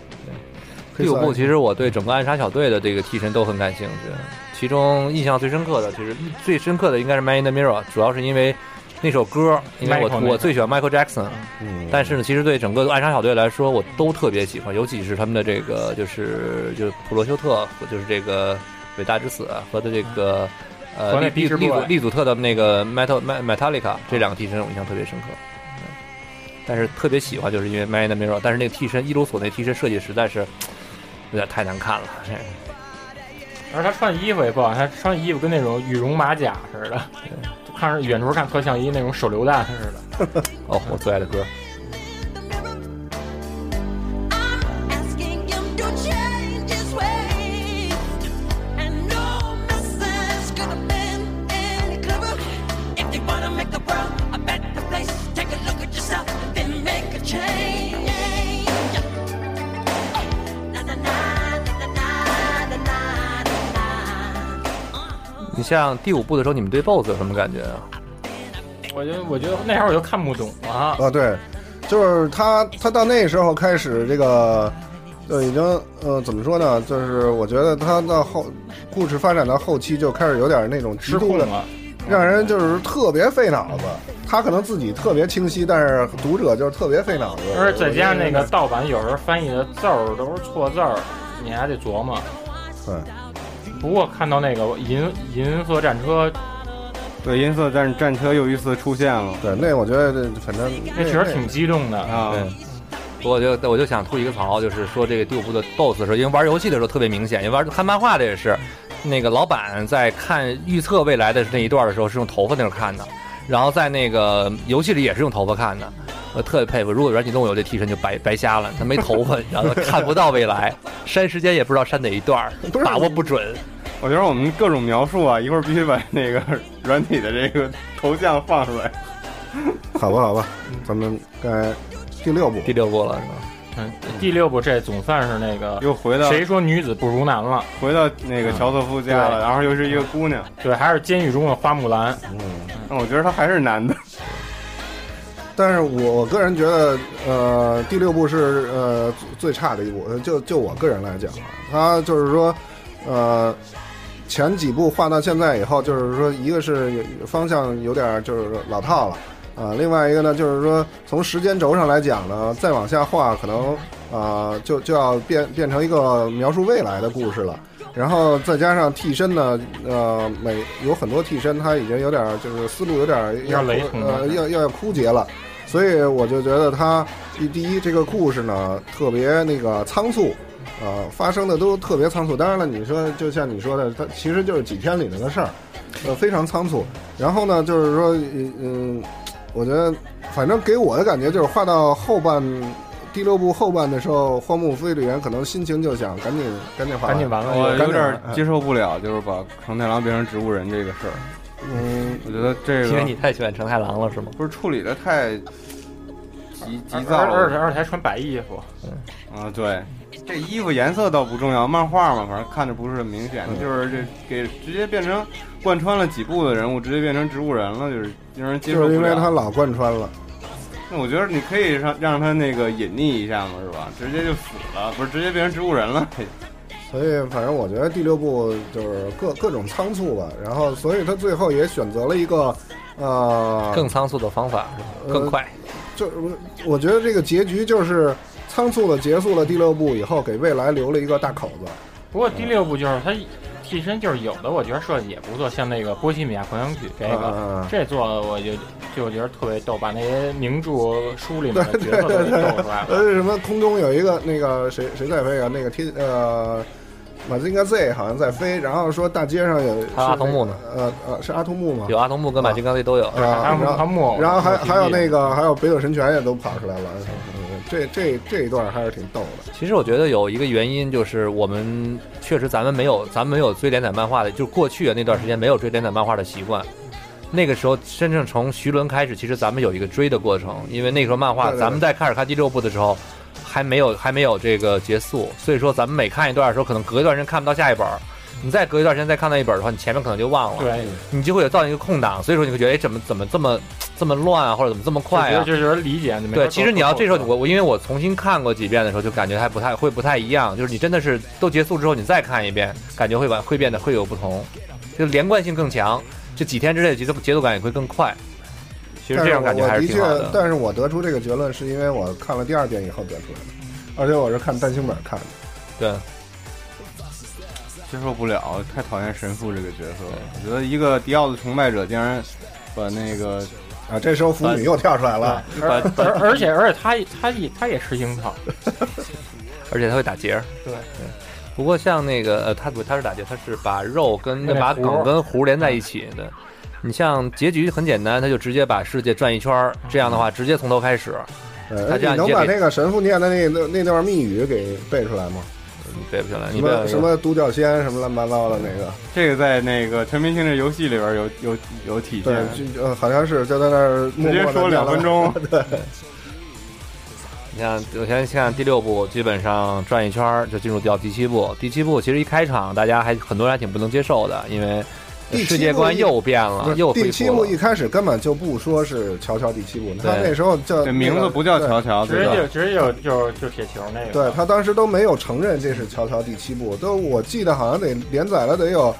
G: 第五部其实我对整个暗杀小队的这个替身都很感兴趣，其中印象最深刻的，其实最深刻的应该是《Man in the Mirror》，主要是因为那首歌，因为我
E: Michael
G: 我最喜欢 Michael Jackson，
F: 嗯，
G: 但是呢，其实对整个暗杀小队来说，我都特别喜欢，尤其是他们的这个就是就是普罗修特就是这个伟大之死和的这个呃利利利祖利祖特的那个 Metal Metallica 这两个替身我印象特别深刻。嗯但是特别喜欢，就是因为 Man in the Mirror，但是那个替身伊鲁索那替身设计实在是有点太难看了。
E: 而他穿衣服也不好，他穿衣服跟那种羽绒马甲似的，看着远处看特像一那种手榴弹似的。
G: 哦，我最爱的歌。像第五部的时候，你们对 BOSS 有什么感觉啊？
E: 我觉得，我觉得那会儿我就看不懂了。
F: 啊，对，就是他，他到那时候开始这个，就，已经呃，怎么说呢？就是我觉得他到后故事发展到后期就开始有点那种极度的，
E: 失控了，
F: 让人就是特别费脑子。他可能自己特别清晰，但是读者就是特别费脑子。
E: 而且再加上那个盗版，有时候翻译的字儿都是错字儿，你还得琢磨。
F: 对，
E: 不过看到那个银银色战车，
A: 对，银色战战车又一次出现了
F: 对，那我觉得这反正
E: 那确实挺激动的。
A: 啊！
G: 对，不过我就我就想吐一个槽，就是说这个第五部的 BOSS 的时候，因为玩游戏的时候特别明显，因为玩看漫画的也是，那个老板在看预测未来的那一段的时候是用头发那儿看的，然后在那个游戏里也是用头发看的。我特别佩服，如果软体动物有这替身就白白瞎了，他没头发，然后他看不到未来，删时间也不知道删哪一段儿，把握不准。
A: 我觉得我们各种描述啊，一会儿必须把那个软体的这个头像放出来。
F: 好吧，好吧，咱们该第六部
G: 第六部了是吧？
E: 嗯，第六部这总算是那个
A: 又回到
E: 谁说女子不如男了？
A: 回到那个乔瑟夫家了，
E: 对
A: 然后又是一个姑娘，
E: 对，还是监狱中的花木兰。
F: 嗯。
A: 那我觉得他还是男的。
F: 但是我我个人觉得，呃，第六部是呃最差的一部，就就我个人来讲啊，它就是说，呃，前几部画到现在以后，就是说一个是方向有点就是老套了，啊、另外一个呢就是说从时间轴上来讲呢，再往下画可能啊、就就要变变成一个描述未来的故事了。然后再加上替身呢，呃，每有很多替身，他已经有点就是思路有点儿要
E: 雷同了，
F: 要要要枯竭了。所以我就觉得他第第一这个故事呢特别那个仓促，呃，发生的都特别仓促。当然了，你说就像你说的，它其实就是几天里头的事儿，呃，非常仓促。然后呢，就是说，嗯，我觉得反正给我的感觉就是画到后半第六部后半的时候，荒木飞吕彦可能心情就想赶紧赶紧画
E: 赶紧完了
A: 我有点接受不了，就是把成太郎变成植物人这个事儿。
F: 嗯，
A: 我觉得这个
G: 因为你太喜欢成太郎了是吗？
A: 不是处理的太急急躁
E: 了而且
A: 了
E: 而且还穿白衣服，
A: 啊！对，这衣服颜色倒不重要，漫画嘛，反正看着不是很明显，
F: 嗯
A: 就是这给直接变成贯穿了几部的人物，直接变成植物人了，就是让人接受不了。
F: 就是因为他老贯穿了。
A: 那我觉得你可以让让他那个隐匿一下嘛，是吧？直接就死了，不是直接变成植物人了？
F: 所以反正我觉得第六部就是各各种仓促吧，然后所以他最后也选择了一个呃
G: 更仓促的方法是吧？更快。
F: 就我觉得这个结局就是仓促的结束了第六部以后，给未来留了一个大口子。
E: 不过第六部就是他替身，就是有的我觉得设计也不错，像那个《波西米亚狂想曲》这个，这做的我就就觉得特别逗，把那些名著书里面的角色都给逗出来了。
F: 呃，什么空中有一个那个谁谁在飞啊？那个天呃，马金嘎 Z 好像在飞，然后说大街上有
G: 还有阿童木呢
F: 呃呃，是阿童木吗？
G: 有阿童木跟马金刚 Z 都有。
F: 啊，
E: 还有
F: 然后
E: 还有木
F: 然后还还有那个还有北斗神拳也都跑出来了，嗯这这这一段还是挺逗的。
G: 其实我觉得有一个原因就是我们确实咱们没有咱们没有追连载漫画的，就是过去的那段时间没有追连载漫画的习惯。那个时候真正从徐伦开始，其实咱们有一个追的过程，因为那时候漫画咱们在开始看第六部的时候，还没有还没有这个结束，所以说咱们每看一段的时候，可能隔一段时间看不到下一本儿，你再隔一段时间再看到一本的话，你前面可能就忘了，
E: 对，
G: 你就会有造成一个空档，所以说你会觉得哎怎么怎么这么这么乱啊，或者怎么这么快啊？
E: 就就是理解。没
G: 对，其实你要这时候我我因为我重新看过几遍的时候，就感觉还不太会不太一样，就是你真的是都结束之后你再看一遍，感觉会完会变得会有不同，就连贯性更强，这几天之内节奏节奏感也会更快。其实这种感觉还
F: 是
G: 挺好的，。
F: 但是我得出这个结论是因为我看了第二遍以后得出来的，而且我是看单行本看的。
G: 对，
A: 接受不了，太讨厌神父这个角色了。我觉得一个迪奥的崇拜者竟然把那个
F: 啊，这时候腐女又跳出来了。
E: 而而而且而且他他也他也吃樱桃，
G: 而且他会打结儿。
E: 对
G: 不过像那个呃，他不他是打结，他是把肉跟把梗跟核连在一起的。你像结局很简单，他就直接把世界转一圈儿，这样的话直接从头开始。
F: 呃
G: 他这样
F: 你能把那个神父念的那那那段密语给背出来吗？
G: 你背不下来，
F: 什
G: 你背
F: 么什么独角仙什么乱七八糟的那个？
A: 这个在那个全明星这游戏里边有有有体
F: 对
A: 现，，
F: 就呃好像是就在那儿
A: 直接说两分钟。
F: 对，
G: 你看，我先看第六部，基本上转一圈就进入到第七部。第七部其实一开场，大家还很多人还挺不能接受的，因为
F: 第七
G: 世界观
F: 部
G: 又变了，又
F: 第七。部一开始根本就不说是乔乔第七部，他那时候叫
A: 名字不叫乔乔，
E: 直接就直接就就就铁球那个。
F: 对他当时都没有承认这是乔乔第七部，都我记得好像得连载了得有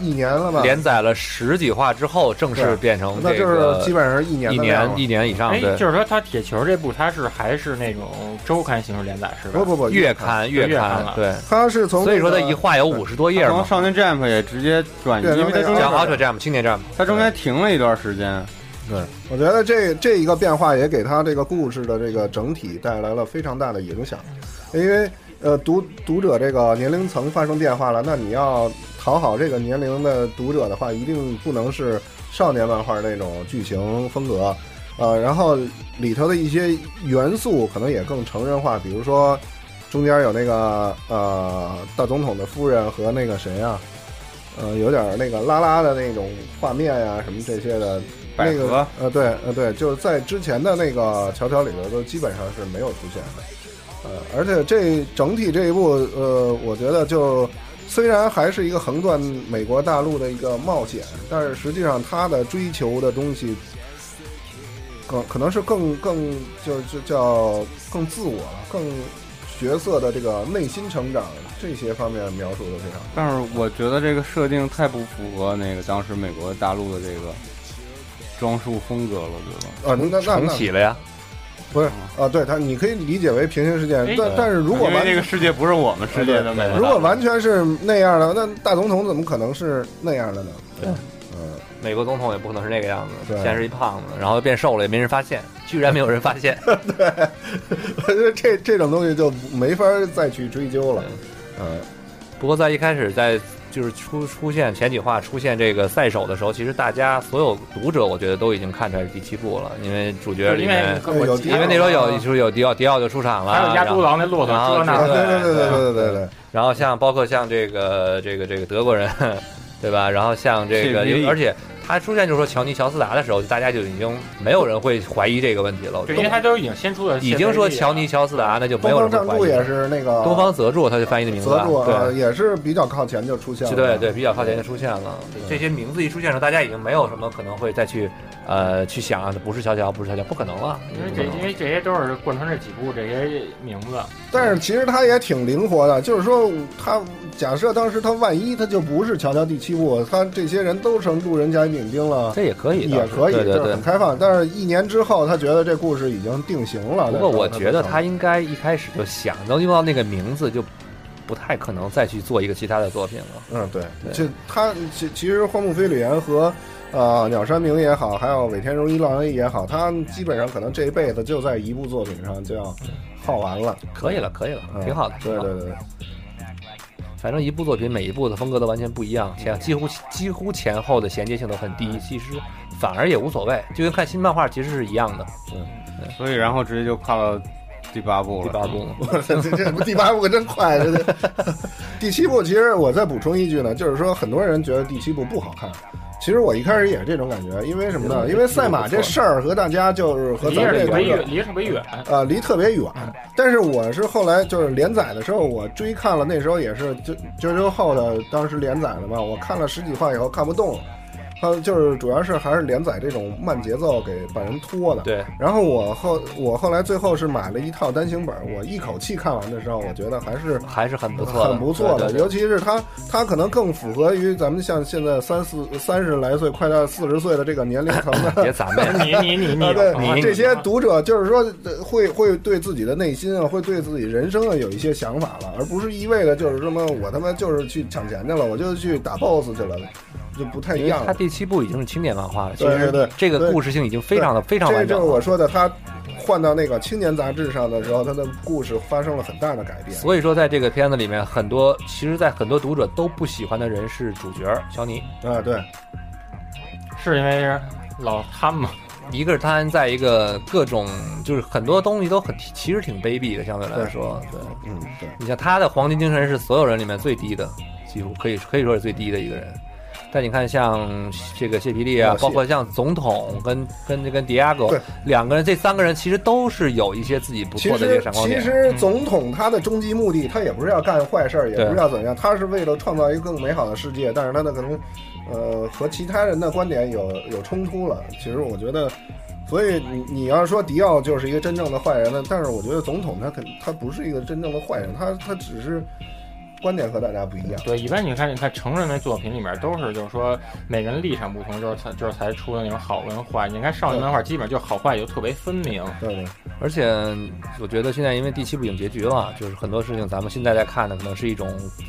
F: 一年了吧？
G: 连载了十几话之后，正式变成
F: 那就
G: 这
F: 是基本上一年
G: 一年一年以上，
E: 哎，就是说他铁球这部他是还是那种周刊形式连载是吧？
F: 不不不
G: 月刊
E: 月
G: 刊对。
F: 他是从
G: 所以说他一画有五十多页嘛，
A: 从少年 Jump 也直接转移，因为它中
G: 叫
A: 间
G: Ultra Jump 青年 Jump，
A: 它中间停了一段时间。对。
F: 我觉得这这一个变化也给他这个故事的这个整体带来了非常大的影响，因为呃读读者这个年龄层发生变化了，那你要讨好这个年龄的读者的话，一定不能是少年漫画那种剧情风格，呃，然后里头的一些元素可能也更成人化，比如说中间有那个呃大总统的夫人和那个谁啊。呃，有点那个拉拉的那种画面呀、什么这些的，那个呃，对呃对，就是在之前的那个乔乔里头都基本上是没有出现的，呃，而且这整体这一部呃，我觉得就虽然还是一个横断美国大陆的一个冒险，但是实际上他的追求的东西更可能是更更就就叫更自我了，更角色的这个内心成长这些方面描述的非常好。
A: 但是我觉得这个设定太不符合那个当时美国大陆的这个装束风格了，我觉得。
F: 啊，那那那
G: 重
F: 那
G: 启了呀，
F: 不是啊，对他你可以理解为平行世界
E: 哎，
F: 但但是如果完
A: 因为这个世界不是我们世界的美
F: 如果完全是那样的，那大总统怎么可能是那样的呢？
G: 对，
F: 嗯，
G: 美国总统也不可能是那个样子，
F: 对
G: 先是一胖子，然后变瘦了，也没人发现，居然没有人发现。
F: 对我觉得这这种东西就没法再去追究了。嗯，
G: 不过在一开始在就是出出现前几话出现这个赛手的时候其实大家所有读者我觉得都已经看出来是第七部了因为主角里面因为那时候有就是有迪奥迪奥就出场了
E: 还有
G: 亚
E: 孤狼那骆驼
G: 对
F: 对对对对对对
G: 然后像包括像这个这个这个德国人对吧然后像这个而且他出现就是说乔尼乔斯达的时候，大家就已经没有人会怀疑这个问题了。
E: 对，因为他都已经先出了，
G: 已经说乔尼乔斯达，那就没
F: 东
G: 有
F: 方常驻也
G: 人会怀疑了。
F: 是那个
G: 东方泽助，他就翻译的名字对。
F: 也是比较靠前就出现了。
G: 对对，比较靠前就出现了。这些名字一出现的时候，大家已经没有什么可能会再去，呃，去想啊不是乔乔，不是乔乔，不可能了。
E: 因为这因为这些都是贯穿这几部这些名字，
F: 但是其实他也挺灵活的，就是说他假设当时他万一他就不是乔乔第七部，他这些人都成路人甲乙丙丁了。
G: 这也可以的，
F: 也可以，
G: 对对对
F: 就是很。开放。但是，一年之后，他觉得这故事已经定型了。
G: 不过我觉得他应该一开始就想，能用到那个名字，就不太可能再去做一个其他的作品了。
F: 嗯，对，
G: 对
F: 这他其其实荒木飞吕彦和呃鸟山明也好，还有尾田荣一郎也好，他基本上可能这一辈子就在一部作品上就要耗完了，
G: 可以了，可以了，
F: 嗯
G: 挺好的。
F: 对对对，
G: 反正一部作品每一部的风格都完全不一样，前几乎几乎前后的衔接性都很低，其实反而也无所谓，就跟看新漫画其实是一样的。
A: 嗯所以然后直接就跨到第八部了。
G: 第八部，
F: 这这这第八部可真快，这这 第七部其实我再补充一句呢，就是说很多人觉得第七部不好看。其实我一开始也是这种感觉，因为什么呢？因为赛马这事儿和大家就是和
E: 离
F: 咱这个
E: 着特别远，离特别远。
F: 呃，离特别远。但是我是后来就是连载的时候，我追看了，那时候也是就九九后的当时连载的嘛，我看了十几话以后看不动了。它就是主要是还是连载这种慢节奏给把人拖的。
G: 对，
F: 然后我后我后来最后是买了一套单行本，我一口气看完的时候，我觉得还是
G: 还是很不错的，
F: 很不错的，尤其是它，它可能更符合于咱们像现在三四三十来岁，快到四十岁的这个年龄层的。
G: 别咱们
E: 你 你你你
F: 啊，对
E: 你
F: 这些读者，就是说呃会会对自己的内心啊，会对自己人生啊有一些想法了，而不是一味的就是什么我他妈就是去抢钱去了，我就去打 BOSS 去了，就不太一样了。
G: 它第七部已经是经典漫画了，其
F: 对对对
G: 实这个故事性已经非常的非常
F: 这就是
G: 完整了。
F: 我说的，他换到那个青年杂志上的时候，他的故事发生了很大的改变。
G: 所以说，在这个片子里面，很多其实，在很多读者都不喜欢的人是主角乔尼。
F: 啊，对，
E: 是因为老贪嘛，
G: 一个是贪，在一个各种就是很多东西都很其实挺卑鄙的，相对来说，对。
F: 嗯，对。
G: 你像他的黄金精神是所有人里面最低的，几乎可以可以说是最低的一个人。但你看，像这个谢皮利啊包括像总统跟跟跟迪亚哥
F: 对
G: 两个人，这三个人其实都是有一些自己不错的这闪光点。
F: 其实总统他的终极目的，他也不是要干坏事儿，也不是要怎样，他是为了创造一个更美好的世界。但是他的可能，呃，和其他人的观点有有冲突了。其实我觉得，所以你你要说迪奥就是一个真正的坏人呢，但是我觉得总统他肯他不是一个真正的坏人，他他只是观点和大家不一样。
E: 对，一般你看，你看成人的作品里面都是，就是说每个人立场不同，就是才就是才出的那种好跟坏。你看少年漫画，基本上就好坏就特别分明。
F: 对对，
G: 而且我觉得现在因为第七部已经结局了，就是很多事情咱们现在在看的可能是一种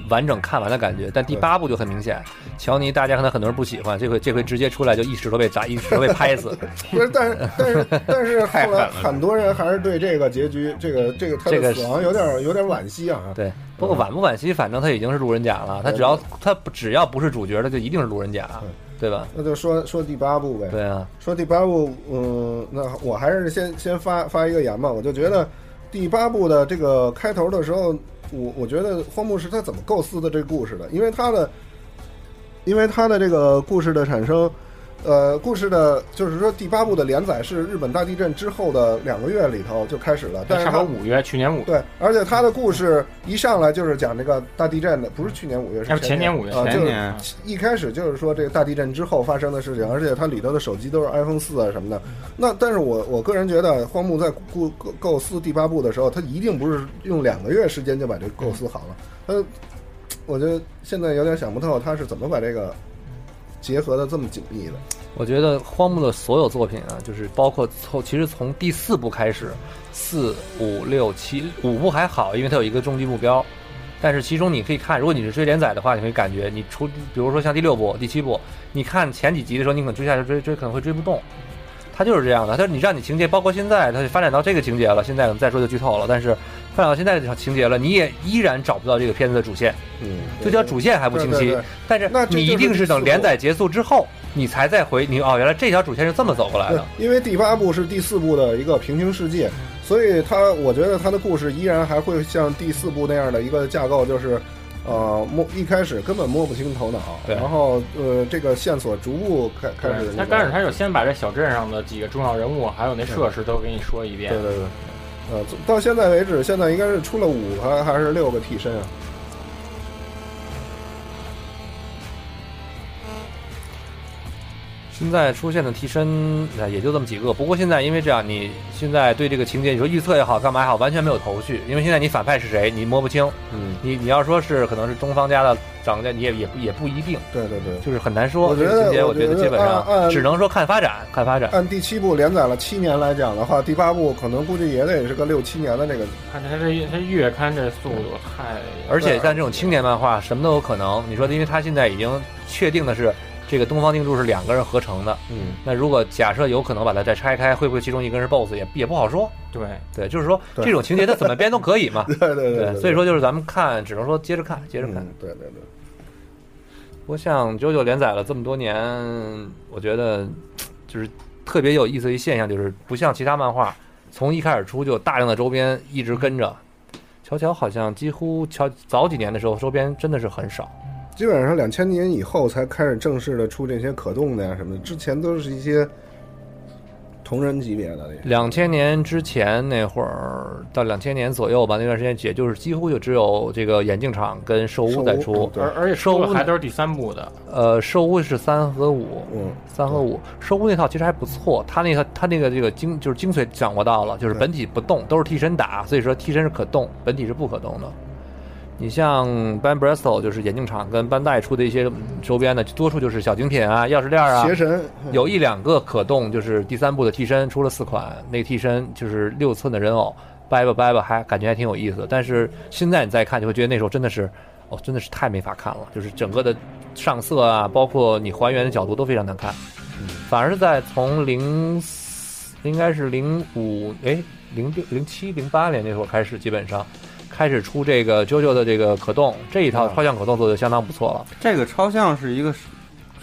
G: 完整看完的感觉，但第八部就很明显，乔尼大家可能很多人不喜欢，这回这回直接出来就一石头被砸，一石头被拍死。
F: 不是，但是但是 但是后来很多人还是对这个结局，这个这个他
G: 这个
F: 的死亡有点有点惋惜啊。
G: 对，不过惋不惋惜，反正他已经是路人甲了，他只要他不只要不是主角，他就一定是路人甲，对吧？
F: 那就说说第八部呗。
G: 对啊，
F: 说第八部，嗯，那我还是先先发发一个言吧。我就觉得第八部的这个开头的时候，我我觉得荒木是他怎么构思的这故事的，因为他的，因为他的这个故事的产生，呃，故事的就是说第八部的连载是日本大地震之后的两个月里头就开始了，但是
E: 差不多五月，去年五月，
F: 对，而且它的故事一上来就是讲这个大地震的，不是去年五月，
E: 要不前年五月，
F: 啊，就是
A: 前年
F: 一开始就是说这个大地震之后发生的事情，而且它里头的手机都是 iPhone 四啊什么的。那但是我我个人觉得，荒木在构构构思第八部的时候，他一定不是用两个月时间就把这个构思好了。他，我觉得现在有点想不透，他是怎么把这个结合的这么紧密的。
G: 我觉得荒木的所有作品啊，就是包括从其实从第四部开始，四五六七五部还好，因为它有一个终极目标。但是其中你可以看，如果你是追连载的话，你会感觉你出，比如说像第六部、第七部，你看前几集的时候，你可能追下去追追可能会追不动。它就是这样的，它你让你情节，包括现在它发展到这个情节了，现在可能再说就剧透了，但是发展到现在这场情节了，你也依然找不到这个片子的主线，
F: 嗯，
G: 就叫主线还不清晰
F: 对对对。
G: 但是
F: 那
G: 你一定是等连载结束之后，你才再回你哦，原来这条主线是这么走过来的。，
F: 因为第八部是第四部的一个平行世界，所以它我觉得它的故事依然还会像第四部那样的一个架构，就是。呃，摸一开始根本摸不清头脑，
G: 对
F: 然后呃，这个线索逐步开开始那个。
E: 他但是他就先把这小镇上的几个重要人物，还有那设施都给你说一遍。
F: 对对对，呃，到现在为止，现在应该是出了五个还是六个替身啊？
G: 现在出现的替身呃也就这么几个，不过现在因为这样，你现在对这个情节，你说预测也好，干嘛也好，完全没有头绪，因为现在你反派是谁，你摸不清。
F: 嗯，
G: 你你要说是可能是东方家的长家，你也也不也不一定，
F: 对对对。
G: 就是很难说。
F: 我觉得
G: 这个情节，
F: 我
G: 我觉得基本上只能说看发展，看发展。
F: 按第七部连载了七年来讲的话，第八部可能估计也得是个六七年的那个。
E: 看他这他月刊这速度太，
G: 而且像这种青年漫画，什么都有可能。你说，因为他现在已经确定的是。这个东方定柱是两个人合成的，
F: 嗯，
G: 那如果假设有可能把它再拆开，会不会其中一个人是 BOSS 也也不好说。
E: 对
G: 对，就是说这种情节它怎么编都可以嘛。
F: 对对对对
G: 所以说就是咱们看，只能说接着看，接着看。
F: 嗯对对对。
G: 不过像九九连载了这么多年，我觉得就是特别有意思的一现象，就是不像其他漫画，从一开始出就有大量的周边一直跟着。乔乔好像几乎乔早几年的时候，周边真的是很少。
F: 基本上两千年以后才开始正式的出这些可动的呀什么的，之前都是一些同人级别的。
G: 两千年之前那会儿，到两千年左右吧，那段时间也就是几乎就只有这个眼镜厂跟兽屋在出，
E: 而而且
G: 兽屋
E: 还都是第三部的，
G: 呃，兽屋是三和五，
F: 嗯，
G: 三和五，兽屋那套其实还不错，他那套他那个这个精就是精髓掌握到了，就是本体不动，都是替身打，所以说替身是可动，本体是不可动的。你像 Ban Bristol 就是眼镜厂跟班代出的一些嗯周边的，多数就是小精品啊、钥匙链啊，
F: 邪神
G: 有一两个可动，就是第三部的替身出了四款，那个替身就是六寸的人偶，掰吧掰吧还感觉还挺有意思。但是现在你再看，就会觉得那时候真的是，哦，真的是太没法看了，就是整个的上色啊，包括你还原的角度都非常难看。反而是在从零四应该是零五哎零六零七零八年那会儿开始，基本上开始出这个 JoJo 的这个可动这一套
A: 嗯
G: 超像可动做的相当不错了。
A: 这个超像是一个什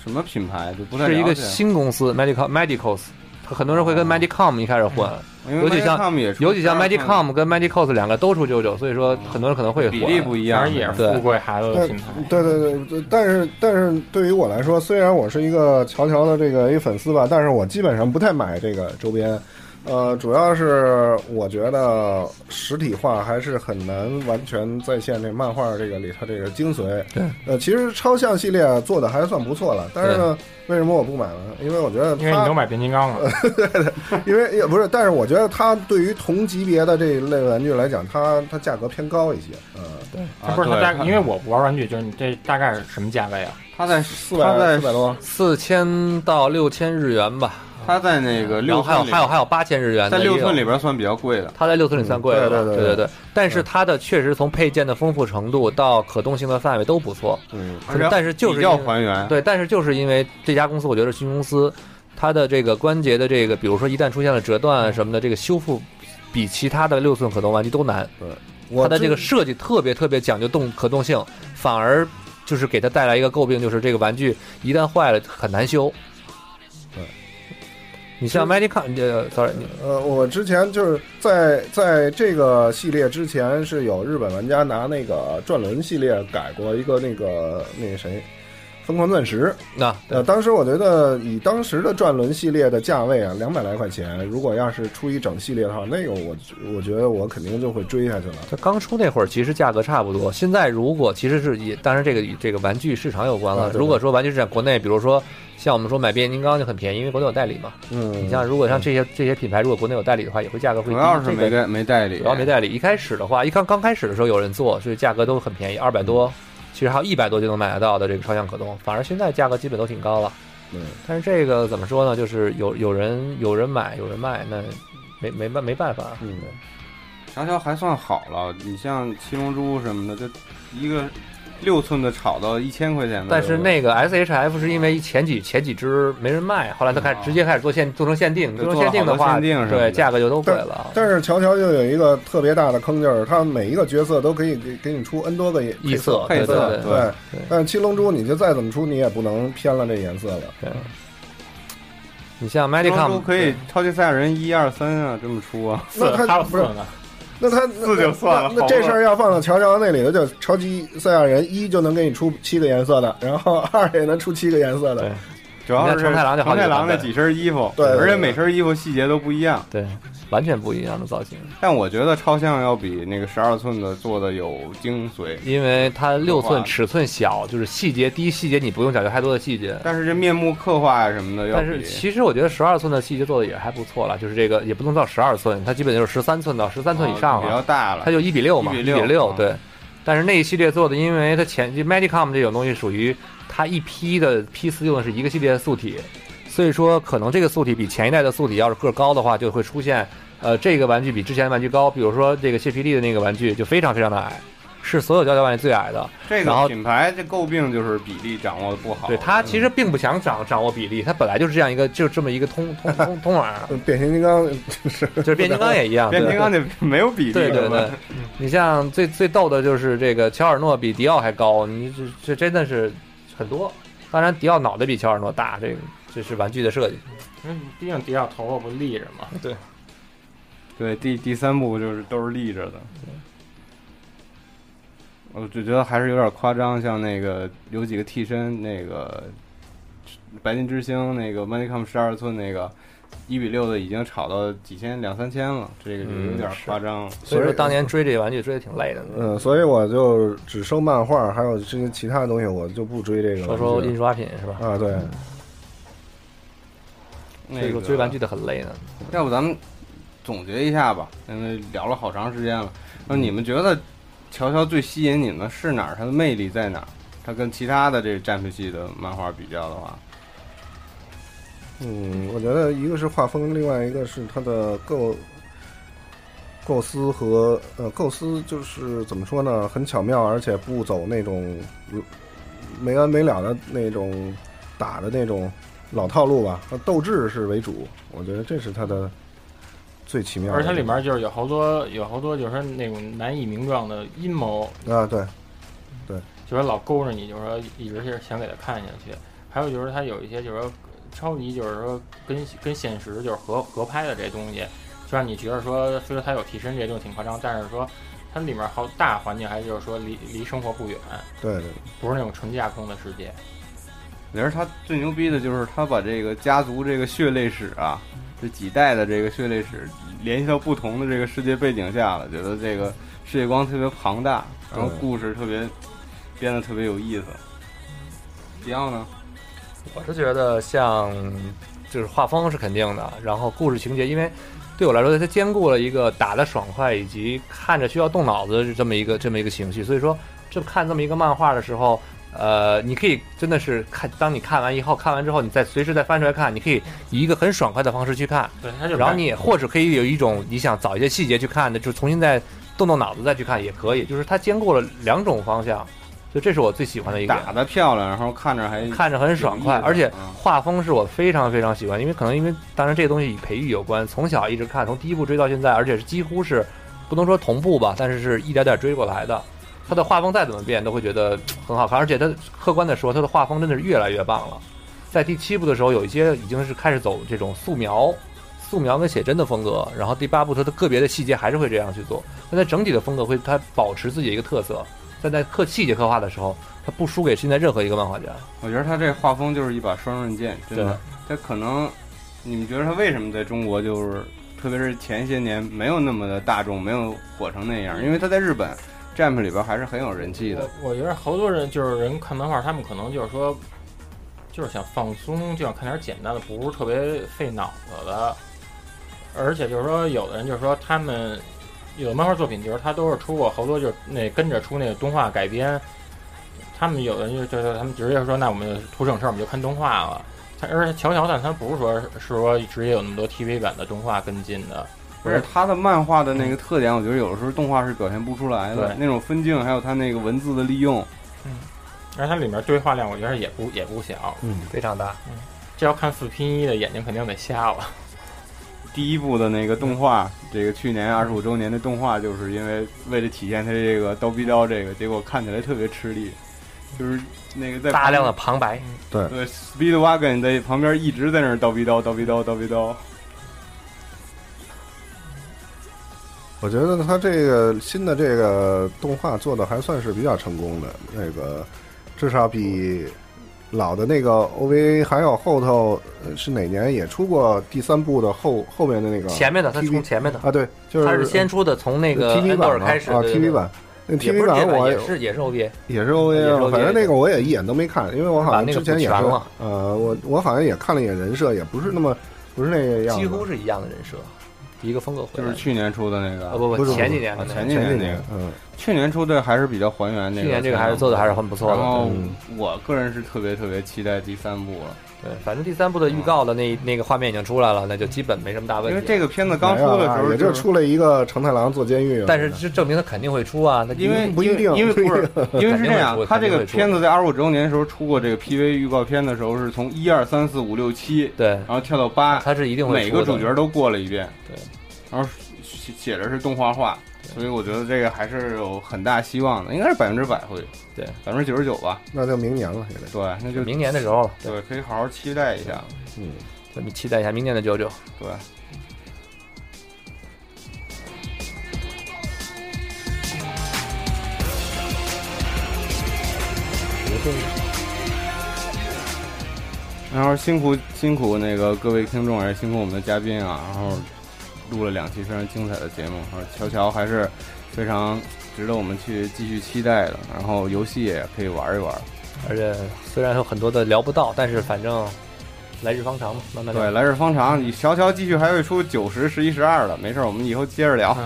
A: 什么品牌？就不太
G: 是一个新公司 Medical Medicals，很多人会跟 Medicom 一开始混，
A: 因为
G: 尤其像尤其像 Medicom 跟 Medicos 两个都出 JoJo，，所以说很多人可能会混
A: 比例不一样，
E: 反正也是富贵孩子的
F: 但
E: 品牌。
F: 对对对对，但是但是对于我来说，虽然我是一个乔乔的这个一粉丝吧，但是我基本上不太买这个周边。呃，主要是我觉得实体化还是很难完全再现这漫画这个里头这个精髓。
G: 对，
F: 呃，其实超像系列做的还算不错了，但是呢，为什么我不买呢？因为我觉得
E: 因为你都买变形金刚了，对对
F: 因为也不是，但是我觉得它对于同级别的这一类玩具来讲，它它价格偏高一些。嗯，对，
E: 它不是它
A: 价
E: 格，因为我不玩玩具，就是你这大概是什么价位啊？
A: 它在
F: 四百四百多。
G: 四千到六千日元吧，
A: 他在那个
G: 然
A: 六寸里
G: 后还有还有还有八千日元
A: 在六寸里边算比较贵的。
G: 它在六寸里算贵的，
F: 嗯对对对
G: 对对。但是它的确实从配件的丰富程度到可动性的范围都不错，
F: 嗯，
A: 而且
G: 但是就是
A: 比较
G: 因为
A: 还原，
G: 对，但是就是因为这家公司，我觉得是新公司，它的这个关节的这个，比如说一旦出现了折断什么的，这个修复比其他的六寸可动玩具都难。
F: 对
G: 它的这个设计特别特别讲究动可动性，反而就是给它带来一个诟病，就是这个玩具一旦坏了很难修。
F: 对，
G: 你像 Medicom，呃，sorry，你
F: 呃，我之前就是在在这个系列之前是有日本玩家拿那个转轮系列改过一个那个那个谁。疯狂钻石，
G: 那
F: 呃，当时我觉得以当时的转轮系列的价位啊，两百来块钱，如果要是出一整系列的话，那个我我觉得我肯定就会追下去了。
G: 它刚出那会儿其实价格差不多，现在如果其实是也，当然这个与这个玩具市场有关了。如果说玩具市场国内，比如说像我们说买变形金刚就很便宜，因为国内有代理嘛。
F: 嗯，
G: 你像如果像这些这些品牌，如果国内有代理的话，也会价格会低。
A: 主要是
G: 这个
A: 没代没代理，
G: 主要没代理。一开始的话，一刚刚开始的时候有人做，所以价格都很便宜，二百多，其实还有一百多就能买得到的这个超像可动。反而现在价格基本都挺高了。
F: 嗯，
G: 但是这个怎么说呢？就是有有人有人买有人卖，那没没办没办法。
F: 嗯，
A: 长条还算好了，你像七龙珠什么的，这一个六寸的炒到一千块钱的，
G: 但是那个 S H F 是因为前几前几只没人卖，后来他开始直接开始做限做成限定，做成限定的话，
A: 限定什么的
G: 对价格就都贵了。
F: 但是乔乔就有一个特别大的坑，就是它每一个角色都可以给给你出 N 多个
G: 异
F: 配
G: 色，
A: 配色
G: 对
F: 但是七龙珠你就再怎么出，你也不能偏了这颜色了。
G: 对。你像
A: 七龙珠
G: Medicom
A: 可以超级赛亚人一二三啊，这么出啊，
F: 那他 不是
E: 还有四呢，
F: 那他
A: 四就算了
F: 那那这事儿要放到乔乔那里头，就超级赛亚人一就能给你出七个颜色的，然后二也能出七个颜色的
G: 对。
A: 主要是
G: 你看承太郎就好
A: 太郎那几身衣服，
F: 对对对
A: 而且每身衣服细节都不一样。
G: 对，完全不一样的造型，
A: 但我觉得超像要比那个十二寸的做的有精髓，
G: 因为它六寸尺寸小，就是细节第一细节你不用讲究太多的细节。
A: 但是这面目刻画呀什么的要
G: 但是其实我觉得十二寸的细节做的也还不错了，就是这个也不能到十二寸，它基本就是十三寸到十三寸以上了
A: 比较，大了
G: 它。就一比六嘛，
A: 一比
G: 一
A: 6
G: 六
A: 嗯
G: 对。但是那一系列做的，因为它前就 Medicom 这种东西属于它一批的批次用的是一个系列的素体，所以说可能这个素体比前一代的素体要是个高的话，就会出现呃这个玩具比之前的玩具高，比如说这个谢皮利的那个玩具就非常非常的矮，是所有胶胶玩具最矮的。
A: 这
G: 然后
A: 个品牌这诟病就是比例掌握的不好。
G: 对它其实并不想掌掌握比例，它本来就是这样一个就这么一个通通通通玩
F: 变形金刚就是
G: 就是变形金刚也一样，
A: 变形金刚就没有比例，
G: 对对对，你像最最逗的就是这个乔尔诺比迪奥还高，你这这真的是很多。当然，迪奥脑袋比乔尔诺大，这个这是玩具的设计。
E: 因为毕竟迪奥头发不立着嘛。
A: 对，第第三部就是都是立着的。我就觉得还是有点夸张，像那个有几个替身，那个白金之星那个 Manicom 十二寸那个一比六的已经炒到几千两三千了，这个就有点夸张了。
G: 所以说当年追这个玩具追的挺累的。
F: 嗯，所以我就只收漫画，还有这些其他的东西，我就不追这个了。
G: 说说印刷品是吧？
F: 啊，对，
A: 那个
G: 追玩具的很累呢。
A: 要不咱们总结一下吧，因为聊了好长时间了。那你们觉得乔乔最吸引你们的是哪儿？它的魅力在哪儿？它跟其他的这个战士系的漫画比较的话，
F: 嗯，我觉得一个是画风，另外一个是它的构构思和呃构思，就是怎么说呢，很巧妙，而且不走那种没完没了的那种打的那种老套路吧。它斗志是为主，我觉得这是它的最奇妙的。
E: 而且它里面就是有好多有好多就是说那种难以名状的阴谋，
F: 啊，对，对
E: 就是老勾着你，就是说一直是想给他看下去。还有就是它有一些就是说超级就是说跟跟现实就是合合拍的这东西，就让你觉得说虽然它有替身这些东西挺夸张，但是说它里面好大环境还就是说离离生活不远，
F: 对对，
E: 不是那种纯架空的世界。
A: 我觉得他最牛逼的就是他把这个家族这个血泪史啊，这几代的这个血泪史联系到不同的这个世界背景下了，觉得这个世界观特别庞大，然后故事特别编的特别有意思。迪奥呢？
G: 我是觉得像就是画风是肯定的，然后故事情节，因为对我来说，它兼顾了一个打的爽快以及看着需要动脑子的这么一个这么一个情绪，所以说这看这么一个漫画的时候。呃，你可以真的是看，当你看完以后，看完之后，你再随时再翻出来看，你可以以一个很爽快的方式去看，
E: 对，他就
G: 然后你也或者可以有一种你想找一些细节去看的，就重新再动动脑子再去看也可以，就是它兼顾了两种方向，所以这是我最喜欢的一个。
A: 打的漂亮，然后看着还
G: 看着很爽快，而且
A: 嗯
G: 画风是我非常非常喜欢，因为可能因为当然这个东西与培育有关，从小一直看，从第一部追到现在，而且是几乎是不能说同步吧，但是是一点点追过来的。它的画风再怎么变，都会觉得很好看，而且他客观的说，他的画风真的是越来越棒了。在第七部的时候，有一些已经是开始走这种素描、素描跟写真的风格，然后第八部他的个别的细节还是会这样去做，但在整体的风格会他保持自己的一个特色，但在刻细节刻画的时候，他不输给现在任何一个漫画家。
A: 我觉得他这画风就是一把双刃剑，真的。他可能，你们觉得他为什么在中国就是，特别是前些年没有那么的大众，没有火成那样？因为他在日本站 u 里边还是很有人气的。
E: 我觉得好多人就是人看漫画，他们可能就是说，就是想放松，就想看点简单的，不是特别费脑子的。而且就是说，有的人就是说，他们有的漫画作品，就是他都是出过好多，就是那跟着出那个动画改编。他们有的人就就是他们直接说，那我们图省事儿，我们就看动画了。他而且乔乔但他不是说是说直接有那么多 TV 版的动画跟进的，
A: 不是他的漫画的那个特点，我觉得有的时候动画是表现不出来的
E: 对，
A: 那种分镜，还有他那个文字的利用，嗯
E: 而且它里面对话量我觉得也不也不小，
F: 嗯，
G: 非常大。
E: 这要看四拼一的眼睛肯定得瞎了。
A: 第一部的那个动画，这个去年二十五周年的动画，就是因为为了体现它这个刀逼刀这个，结果看起来特别吃力，就是那个在
G: 大量的旁白，
A: 对对 Speedwagon 在旁边一直在那儿刀逼叨叨逼叨叨逼刀，
F: 我觉得他这个新的这个动画做的还算是比较成功的，那个至少比老的那个 OVA 还有后头呃是哪年也出过第三部的后后面的那个
G: 前面的他从前面的
F: 啊，对，就是
G: 他是先出的，从那个
F: TV 版
G: 开始
F: 啊，TV 版。那 TV 版我
G: 也是也是 OVA，
F: 也是 OVA，反正那个我也一眼都没看，因为我好像之前也是呃，我我好像也看了一眼人设，也不是那么不是那个样子，
G: 几乎是一样的人设，一个风格回来。
A: 就是去年出的那个，
G: 啊不不前几年的
A: 啊
G: 那个
A: 前几年那个。
F: 嗯，
A: 去年出的还是比较还原那个，
G: 去年这个还是做的还是很不错的。
A: 然后
F: 嗯。
A: 我个人是特别特别期待第三部了，
G: 对，反正第三部的预告的那那个画面已经出来了，那就基本没什么大问题。
A: 因为这个片子刚出的时候
F: 也就出了一个成太郎坐监狱啊，
G: 但是这证明他肯定会出啊，那
A: 因为
F: 不一定
A: 因为 不是因为是这样他这个片子在二十五周年的时候出过这个 PV 预告片的时候，是从一二三四五六七，
G: 对，
A: 然后跳到八，
G: 他是一定会
A: 每个主角都过了一遍，
G: 对，
A: 然后写写的是动画化，所以我觉得这个还是有很大希望的，应该是百分之百会，
G: 对，
A: 百分之九十九吧，
F: 那就明年了，也得，
A: 对，那就
G: 明年的时候了，
A: 对，可以好好期待一下，
F: 嗯，
G: 咱们期待一下明年的九九。
A: 对。然后辛苦辛苦那个各位听众，也辛苦我们的嘉宾啊，然后录了两期非常精彩的节目，然后乔乔还是非常值得我们去继续期待的，然后游戏也可以玩一玩。
G: 而且虽然有很多的聊不到，但是反正来日方长嘛，慢慢聊
A: 对，来日方长，你乔乔继续还会出九十、十一、十二的，没事儿，我们以后接着聊。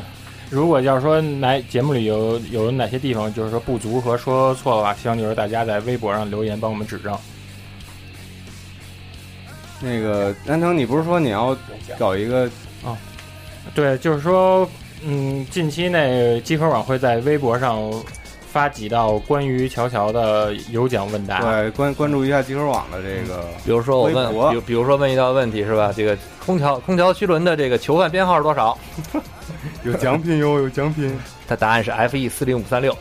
E: 如果要是说哪节目里有有哪些地方就是说不足和说错的话，希望就是大家在微博上留言帮我们指正。
A: 那个南城，你不是说你要搞一个
E: 对，就是说，嗯，近期内集合网会在微博上发几道关于乔乔的有奖问答。
A: 对关关注一下集合网的这个
G: 比如说我问，比如比如说问一道问题是吧？这个空调空调驱轮的这个囚犯编号是多少？
A: 有奖品哟，有奖品。
G: 它答案是 F E 四零五三六。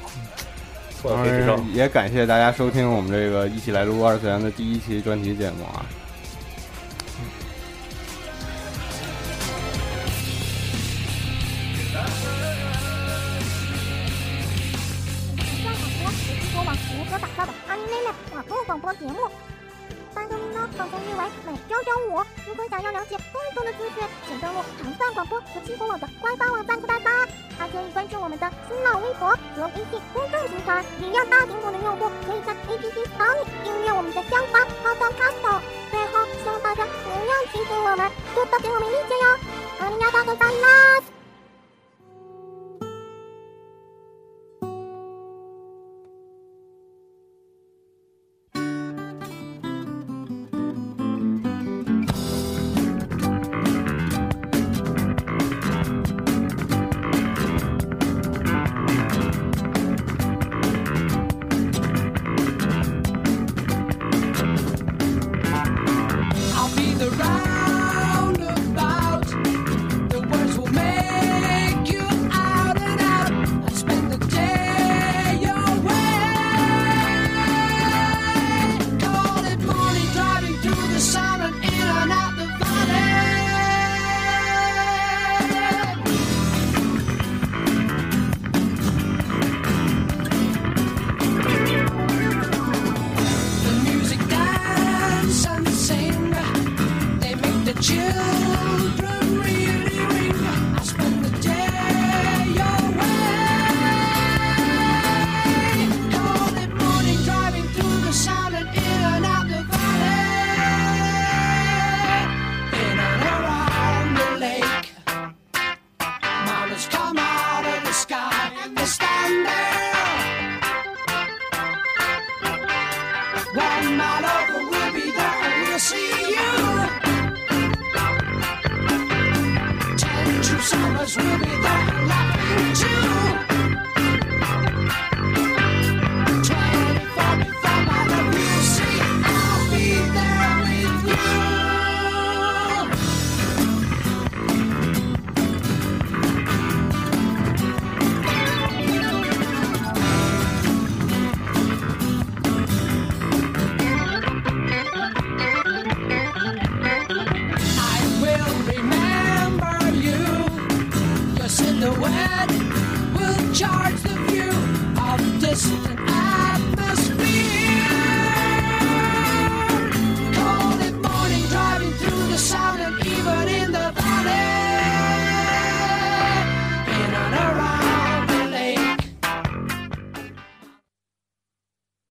G: 错了可以指正。
A: 也感谢大家收听我们这个一起来录二次元的第一期专题节目啊。
I: 日为每周周五。如果想要了解更多的资讯，请登录糖蒜广播和激活网的官方网站吧吧。还可以关注我们的新浪微博和微信公众平台。只要大苹果的用户可以在 APP 帮你订阅我们的香花花灯卡手。最后，希望大家不要欺负我们，多多给我们意见哟。阿尼亚大哥赞啦